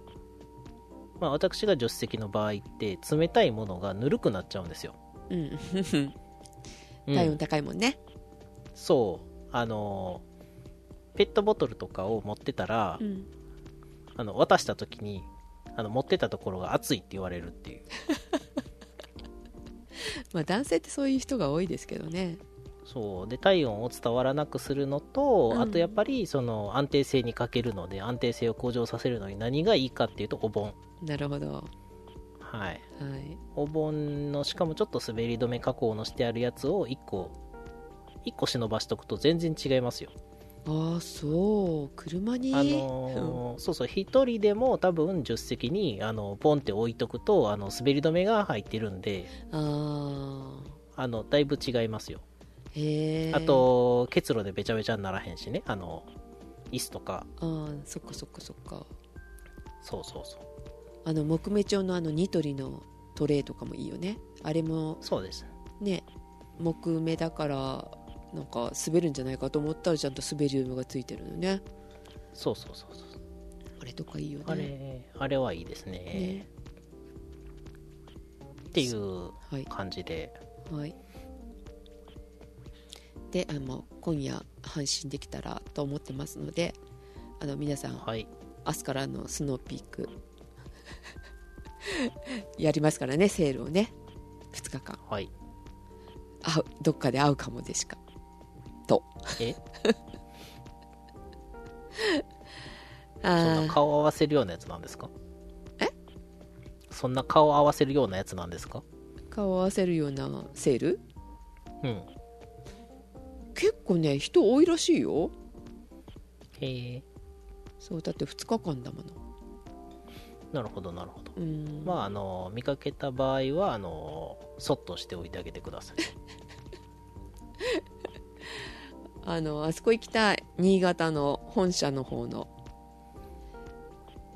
まあ、私が助手席の場合って冷たいものがぬるくなっちゃうんですよ、うん。うん。体温高いもんね。そう。あのペットボトルとかを持ってたら、うん。あの渡した時にあの持ってたところが熱いって言われるっていう。まあ男性ってそういう人が多いですけどね。そう。で体温を伝わらなくするのと、うん。あとやっぱりその安定性に欠けるので安定性を向上させるのに何がいいかっていうとお盆。なるほど。はい。はい。お盆のしかもちょっと滑り止め加工のしてあるやつを1個1個忍ばしとくと全然違いますよああそう。車に、あのーそうそう1人でも多分助手席にあのポンって置いとくとあの滑り止めが入ってるんであああのだいぶ違いますよ。へえあと結露でべちゃべちゃにならへんしね。あの椅子とか。あーそっかそっかそっか。そうそうそう。あの木目調のあのニトリのトレイとかもいいよね。あれもそうです。ね木目だからなんか滑るんじゃないかと思ったらちゃんと滑り止めがついてるのね。そうそうそうそう。あれとかいいよね。あれあれはいいですね。ね。っていうはい感じで。はい。であの今夜配信できたらと思ってますのであの皆さんはい。明日からのスノーピーク やりますからねセールをね。2日間。はい。会うどっかで会うかもでしかと。え？そんあなー顔合わせるようなやつなんですか？え？そんな顔合わせるようなやつなんですか？顔合わせるようなセール？うん。結構ね人多いらしいよ。へえ。そうだって2日間だもの。なるほどなるほど。うん。まああの見かけた場合はあのそっとしておいてあげてください あのあそこ行きたい新潟の本社の方の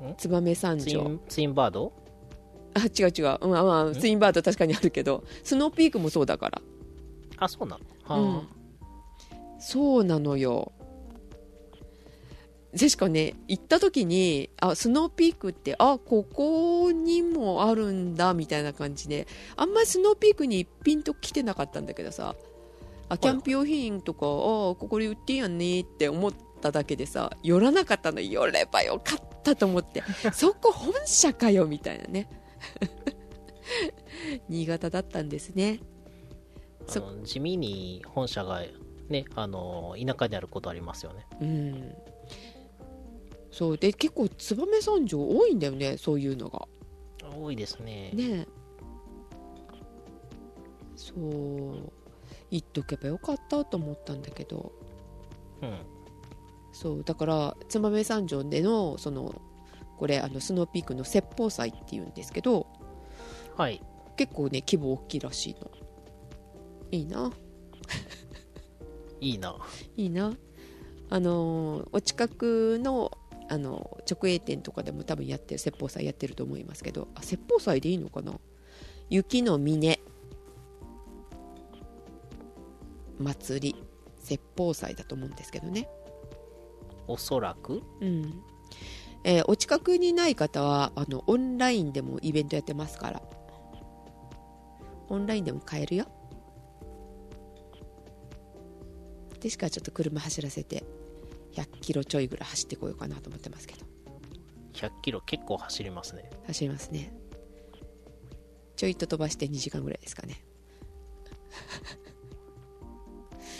ん燕三条。ツインツインバード？あ違う違う、うんまあ、ツインバード確かにあるけどスノーピークもそうだから。あそうなの？はあ、うん。そうなのよ。ジェシカね行った時にあスノーピークってあここにもあるんだみたいな感じであんまりスノーピークに一品と来てなかったんだけどさあキャンプ用品とか、あここで売ってんやんねって思っただけでさ寄らなかったの寄ればよかったと思って。そこ本社かよみたいなね。新潟だったんですね。地味に本社がねあの田舎にあることありますよね。うん。そう。で結構燕三条多いんだよねそういうのが。多いですね。ね。えそう言っとけばよかったと思ったんだけど。うん。そうだから燕三条でのそのこれあのスノーピークの説法祭っていうんですけどはい。結構ね規模大きいらしいの。いいな。いいな。いいな。あのーお近くのあの直営店とかでも多分やってる説法祭やってると思いますけどあ説法祭でいいのかな？雪の峰祭り説法祭だと思うんですけどね。おそらく？うん。えーお近くにない方はあのオンラインでもイベントやってますから。オンラインでも買えるよ。でしかちょっと車走らせて100キロちょいぐらい走ってこようかなと思ってますけど。100キロ結構走りますね。走りますね。ちょいと飛ばして2時間ぐらいですかね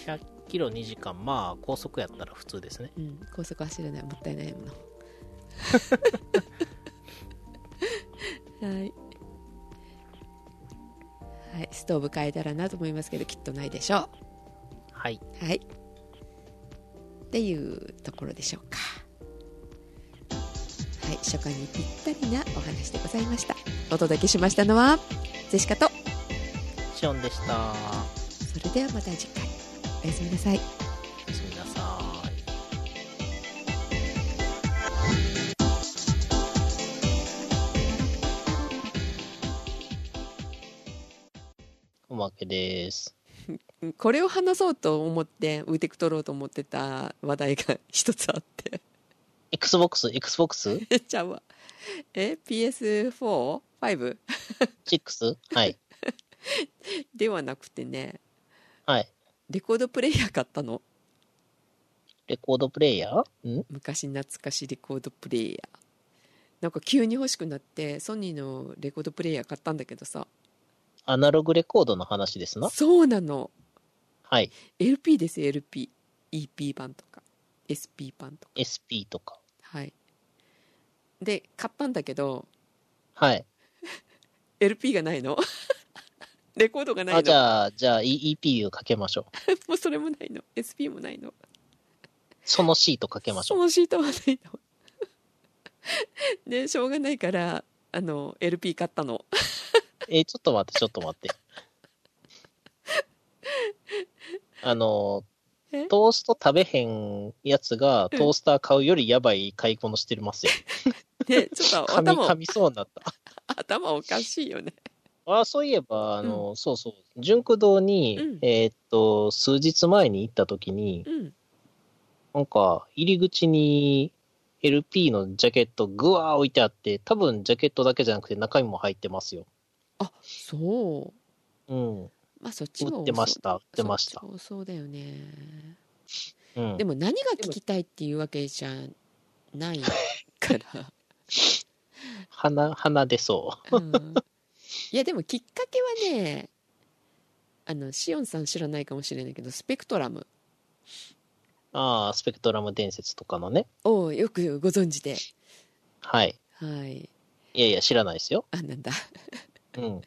100キロ2時間。まあ高速やったら普通ですね。うん。高速走れないもったいないもの はい。はい。ストーブ変えたらなと思いますけどきっとないでしょはい。うはい。っていうところでしょうか。はい。初夏にぴったりなお話でございました。お届けしましたのはゼシカとシオンでした。それではまた次回おやすみなさいおやすみなさい。おまけです。これを話そうと思ってウーテク取ろうと思ってた話題が一つあって Xbox、Xbox? ちゃうわえ PS4?5? 6? はい。ではなくてねはい。レコードプレイヤー買ったの？レコードプレイヤー？ん？昔懐かしいレコードプレイヤー。なんか急に欲しくなってソニーのレコードプレイヤー買ったんだけどさ。アナログレコードの話ですな？そうなの。はい。LP ですよ LP EP 版とか。SP 版とか。SP とか。はい。で買ったんだけど。はい。LP がないの？レコードがないのあ、じゃあ、じゃあ E- EP をかけましょう。もうそれもないの SP もないのそのシートかけましょ。そうのシートはないのでしょうがないからあの LP 買ったのえーちょっと待って、ちょっと待って。あのえ、トースト食べへんやつがトースター買うよりやばい買い物してますよ。でちょっと頭噛みそうになった。頭おかしいよねあそういえば、あの、そうそう、純駆堂に、うん。えーっと、数日前に行った時に、うん。なんか、入り口に LP のジャケットぐわー置いてあって、多分ジャケットだけじゃなくて中身も入ってますよ。あそう。うん。まあそっちも売ってました、売ってました。そ。うそうだよね。うん。で。も何が聞きたいっていうわけじゃないから、鼻、鼻出そうん、いやでもきっかけはねあのシオンさん知らないかもしれないけどスペクトラムう。ああ、スペクトラム伝説とかのね。をよくご存知ではい。はいいやいや、知らないですよ。あなんだうん。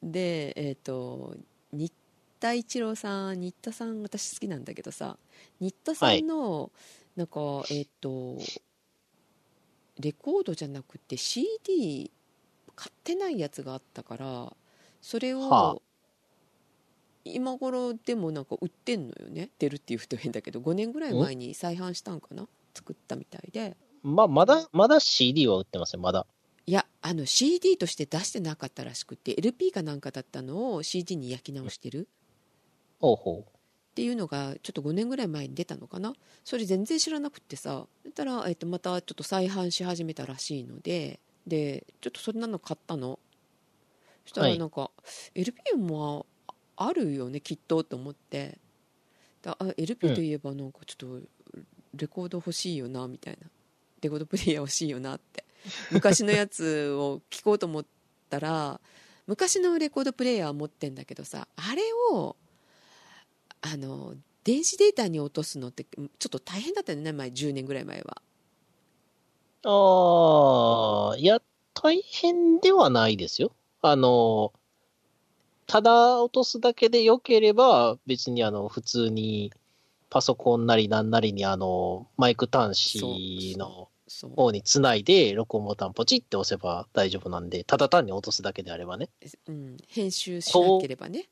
でえっ、と新田一郎さん新田さん私好きなんだけどさ新田さんの、なんかえっ、とレコードじゃなくて CD 買ってないやつがあったからそれを、はあ。今頃でもなんか売ってんのよね？出るっていうと変だけど5年ぐらい前に再販したんかな？作ったみたいで。まあ、まだ、まだ CD は売ってますよ、まだ。いやあの CD として出してなかったらしくて LP かなんかだったのを CD に焼き直してる。ほうほっていうのがちょっと5年ぐらい前に出たのかな？それ全然知らなくってさ。だったら、えっと、またちょっと再販し始めたらしいのででちょっとそんなの買ったの？そしたらなんか、LP もあるよねきっとと思って。だあ LP といえばなんかちょっとレコード欲しいよなみたいな。レコードプレイヤー欲しいよなって。昔のやつを聴こうと思ったら昔のレコードプレイヤーは持ってんだけどさあれをあの電子データに落とすのってちょっと大変だったよね前10年ぐらい前は。う。ああ、いや、大変ではないですよ。あの、ただ落とすだけで良ければ、別にあの、普通に、パソコンなりなんなりにあの、マイク端子の方につないで、録音ボタンポチって押せば大丈夫なんで、ただ単に落とすだけであればね。うん、編集しなければね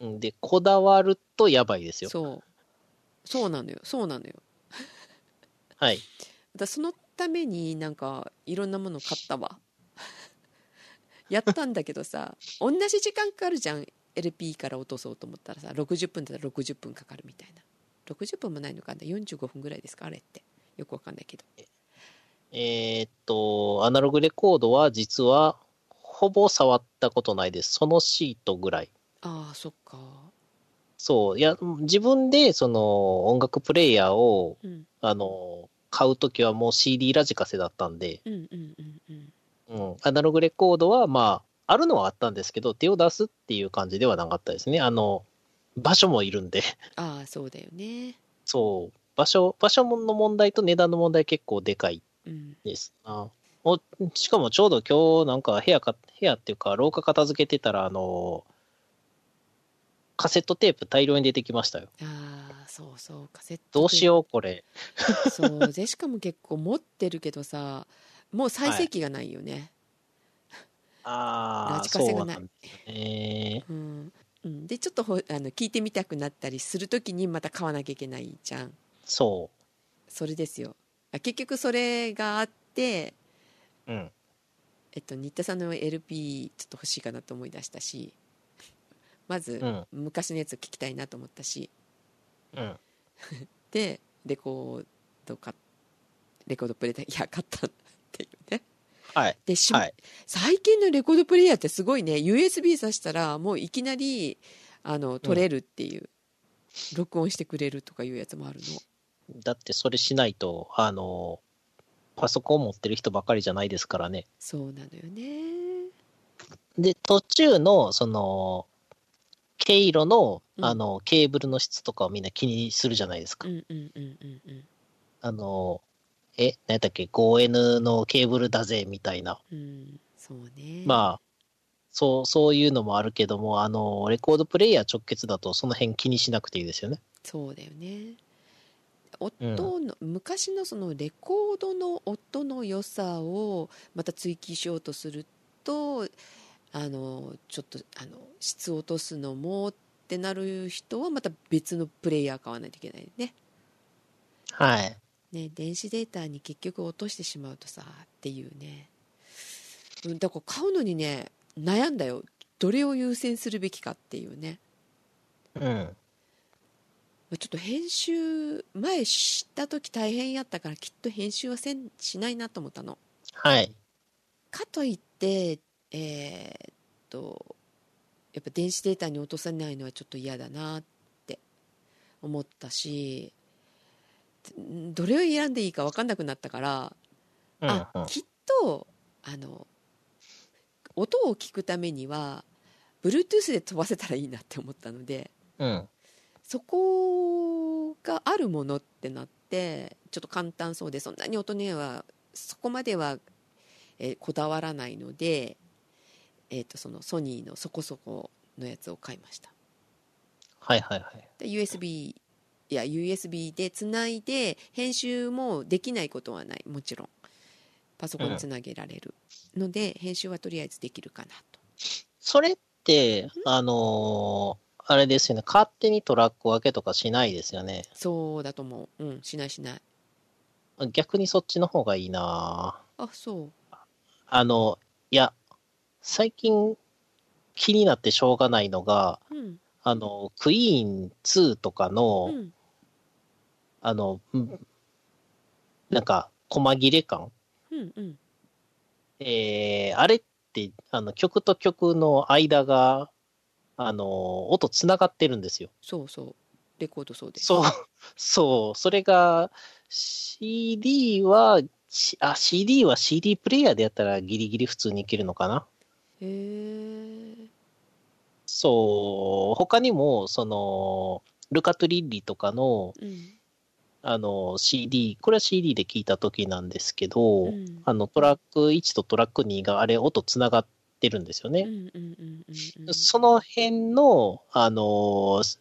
うんで、こだわるとやばいですよ。そうそうなのよそうなのよはい。だそのためになんかいろんなもの買ったわ やったんだけどさ同じ時間かかるじゃん LP から落とそうと思ったらさ60分だったら60分かかるみたいな60分もないのかな45分ぐらいですかあれってよくわかんないけどえーっと、アナログレコードは実は、ほぼ触ったことないです。そのシートぐらい。ああそっかそう。いや、自分で、その、音楽プレイヤーを、うんあの、買うときはもう CD ラジカセだったんで、うんうんうんうんうん。アナログレコードは、まあ、あるのはあったんですけど、手を出すっていう感じではなかったですね。あの、場所もいるんで、ああそうだよねそう。場所、場所の問題と値段の問題結構でかいうんですな。おしかもちょうど今日なんか部屋か、部屋っていうか廊下片付けてたら、あの、カセットテープ大量に出てきましたよ。ああそうそうカセットどうしよう、これ。うそう でしかも結構持ってるけどさもう再生機がないよね、ああ、ラジカセがないね。うんうん、でちょっとほあの聞いてみたくなったりするときにまた買わなきゃいけないじゃんそそれですよあ結局それがあって、う。うん。えっと、新田さんの LP ちょっと欲しいかなと思い出したしまず、うん昔のやつを聞きたいなと思ったしうん。でレコードかレコードプレイヤー買ったっていうねはい。でし、はい。最近のレコードプレイヤーってすごいね USB 挿したらもういきなりあの撮れるっていう、録音してくれるとかいうやつもあるのだってそれしないと、あの、パソコン持ってる人ばかりじゃないですからね。そうなのよねで、途中の、その、経路の、うんあの、ケーブルの質とかをみんな気にするじゃないですか。うんうんうんうんうんあの、え、何やったっけ、5N のケーブルだぜ、みたいな。うんそうねまあ、そう、そういうのもあるけども、あの、レコードプレイヤー直結だとその辺気にしなくていいですよね。そうだよね音の、昔のそのレコードの音の良さをまた追求しようとするとあのちょっとあの質を落とすのもってなる人はまた別のプレイヤー買わないといけないねはい。ね電子データに結局落としてしまうとさっていうねうんだから買うのにね悩んだよどれを優先するべきかっていうねうん。ちょっと編集前知った時大変やったからきっと編集はせんしないなと思ったのはい。かといってえーっとやっぱ電子データに落とさないのはちょっと嫌だなって思ったしどれを選んでいいか分かんなくなったから、うん、あうん。きっとあの音を聞くためには Bluetooth で飛ばせたらいいなって思ったのでうん。そこがあるものってなってちょっと簡単そうでそんなに音にはそこまでは、えーこだわらないので、えー、とそのソニーのそこそこのやつを買いました。はいはいはい。で USB いや USB でつないで編集もできないことはない。もちろん。パソコンにつなげられる。ので、編集はとりあえずできるかなと。それって、あのーあれですよね。勝手にトラック分けとかしないですよね。そうだと思う。うんしないしない。逆にそっちの方がいいなあそう。あの、いや、最近気になってしょうがないのが、うんあの、クイーン2とかの、うんあの、うんなんか、細切れ感。うんうんえー、あれって、あの、曲と曲の間が、あの、音つながってるんですよ。そうそうレコードそうですそう、そう、それが、CD は、しあ、CD は CD プレイヤーでやったらギリギリ普通にいけるのかなへえそう、他にも、その、ルカトリッリとかの、うん。あの、CD、これは CD で聞いた時なんですけど、うん。あの、トラック1とトラック2があれ、音つながってるんですよね。その辺の、あのー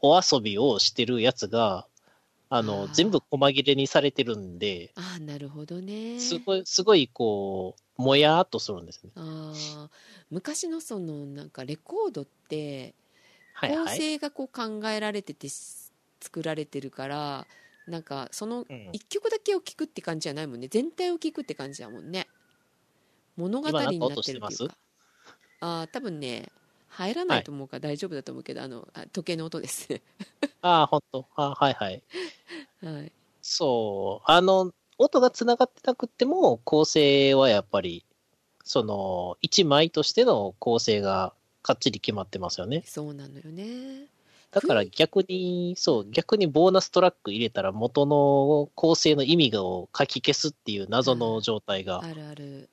お遊びをしてるやつが、あの、全部細切れにされてるんで、ああなるほどね。すごい、すごい、こう、もやーっとするんですね。ああ昔のそのなんかレコードって構はいはい。成がこう考えられててす作られてるからなんかそのうん一曲だけを聴くって感じじゃないもんね全体を聴くって感じだもんね物語になってるって今なんか音してます？いうかああ多分ね入らないと思うから大丈夫だと思うけど、あのあ時計の音ですねああ、ほんと？あはいはい。はいそう。あの、音が繋がってなくても、構成はやっぱり、その、一枚としての構成がかっちり決まってますよね。そうなのよね。だから逆に、そう、逆にボーナストラック入れたら元の構成の意味を書き消すっていう謎の状態が。あるある。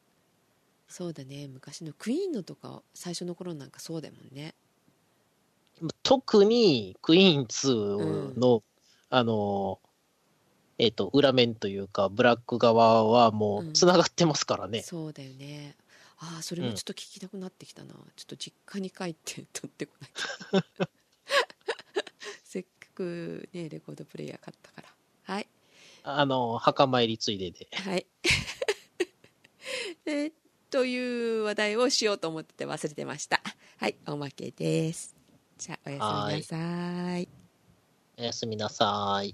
そうだね。昔のクイーンのとか最初の頃なんかそうだもんね。特にクイーン2の、あの、えっ、と、裏面というか、ブラック側はもう繋がってますからね。そうだよね。ああそれもちょっと聞きたくなってきたな、ちょっと実家に帰って取ってこなきゃ。せっかくねレコードプレイヤー買ったから。はい。あの、墓参りついでで。はい。えーという話題をしようと思ってて忘れてました。はいおまけです。じゃあおやすみなさい。おやすみなさい。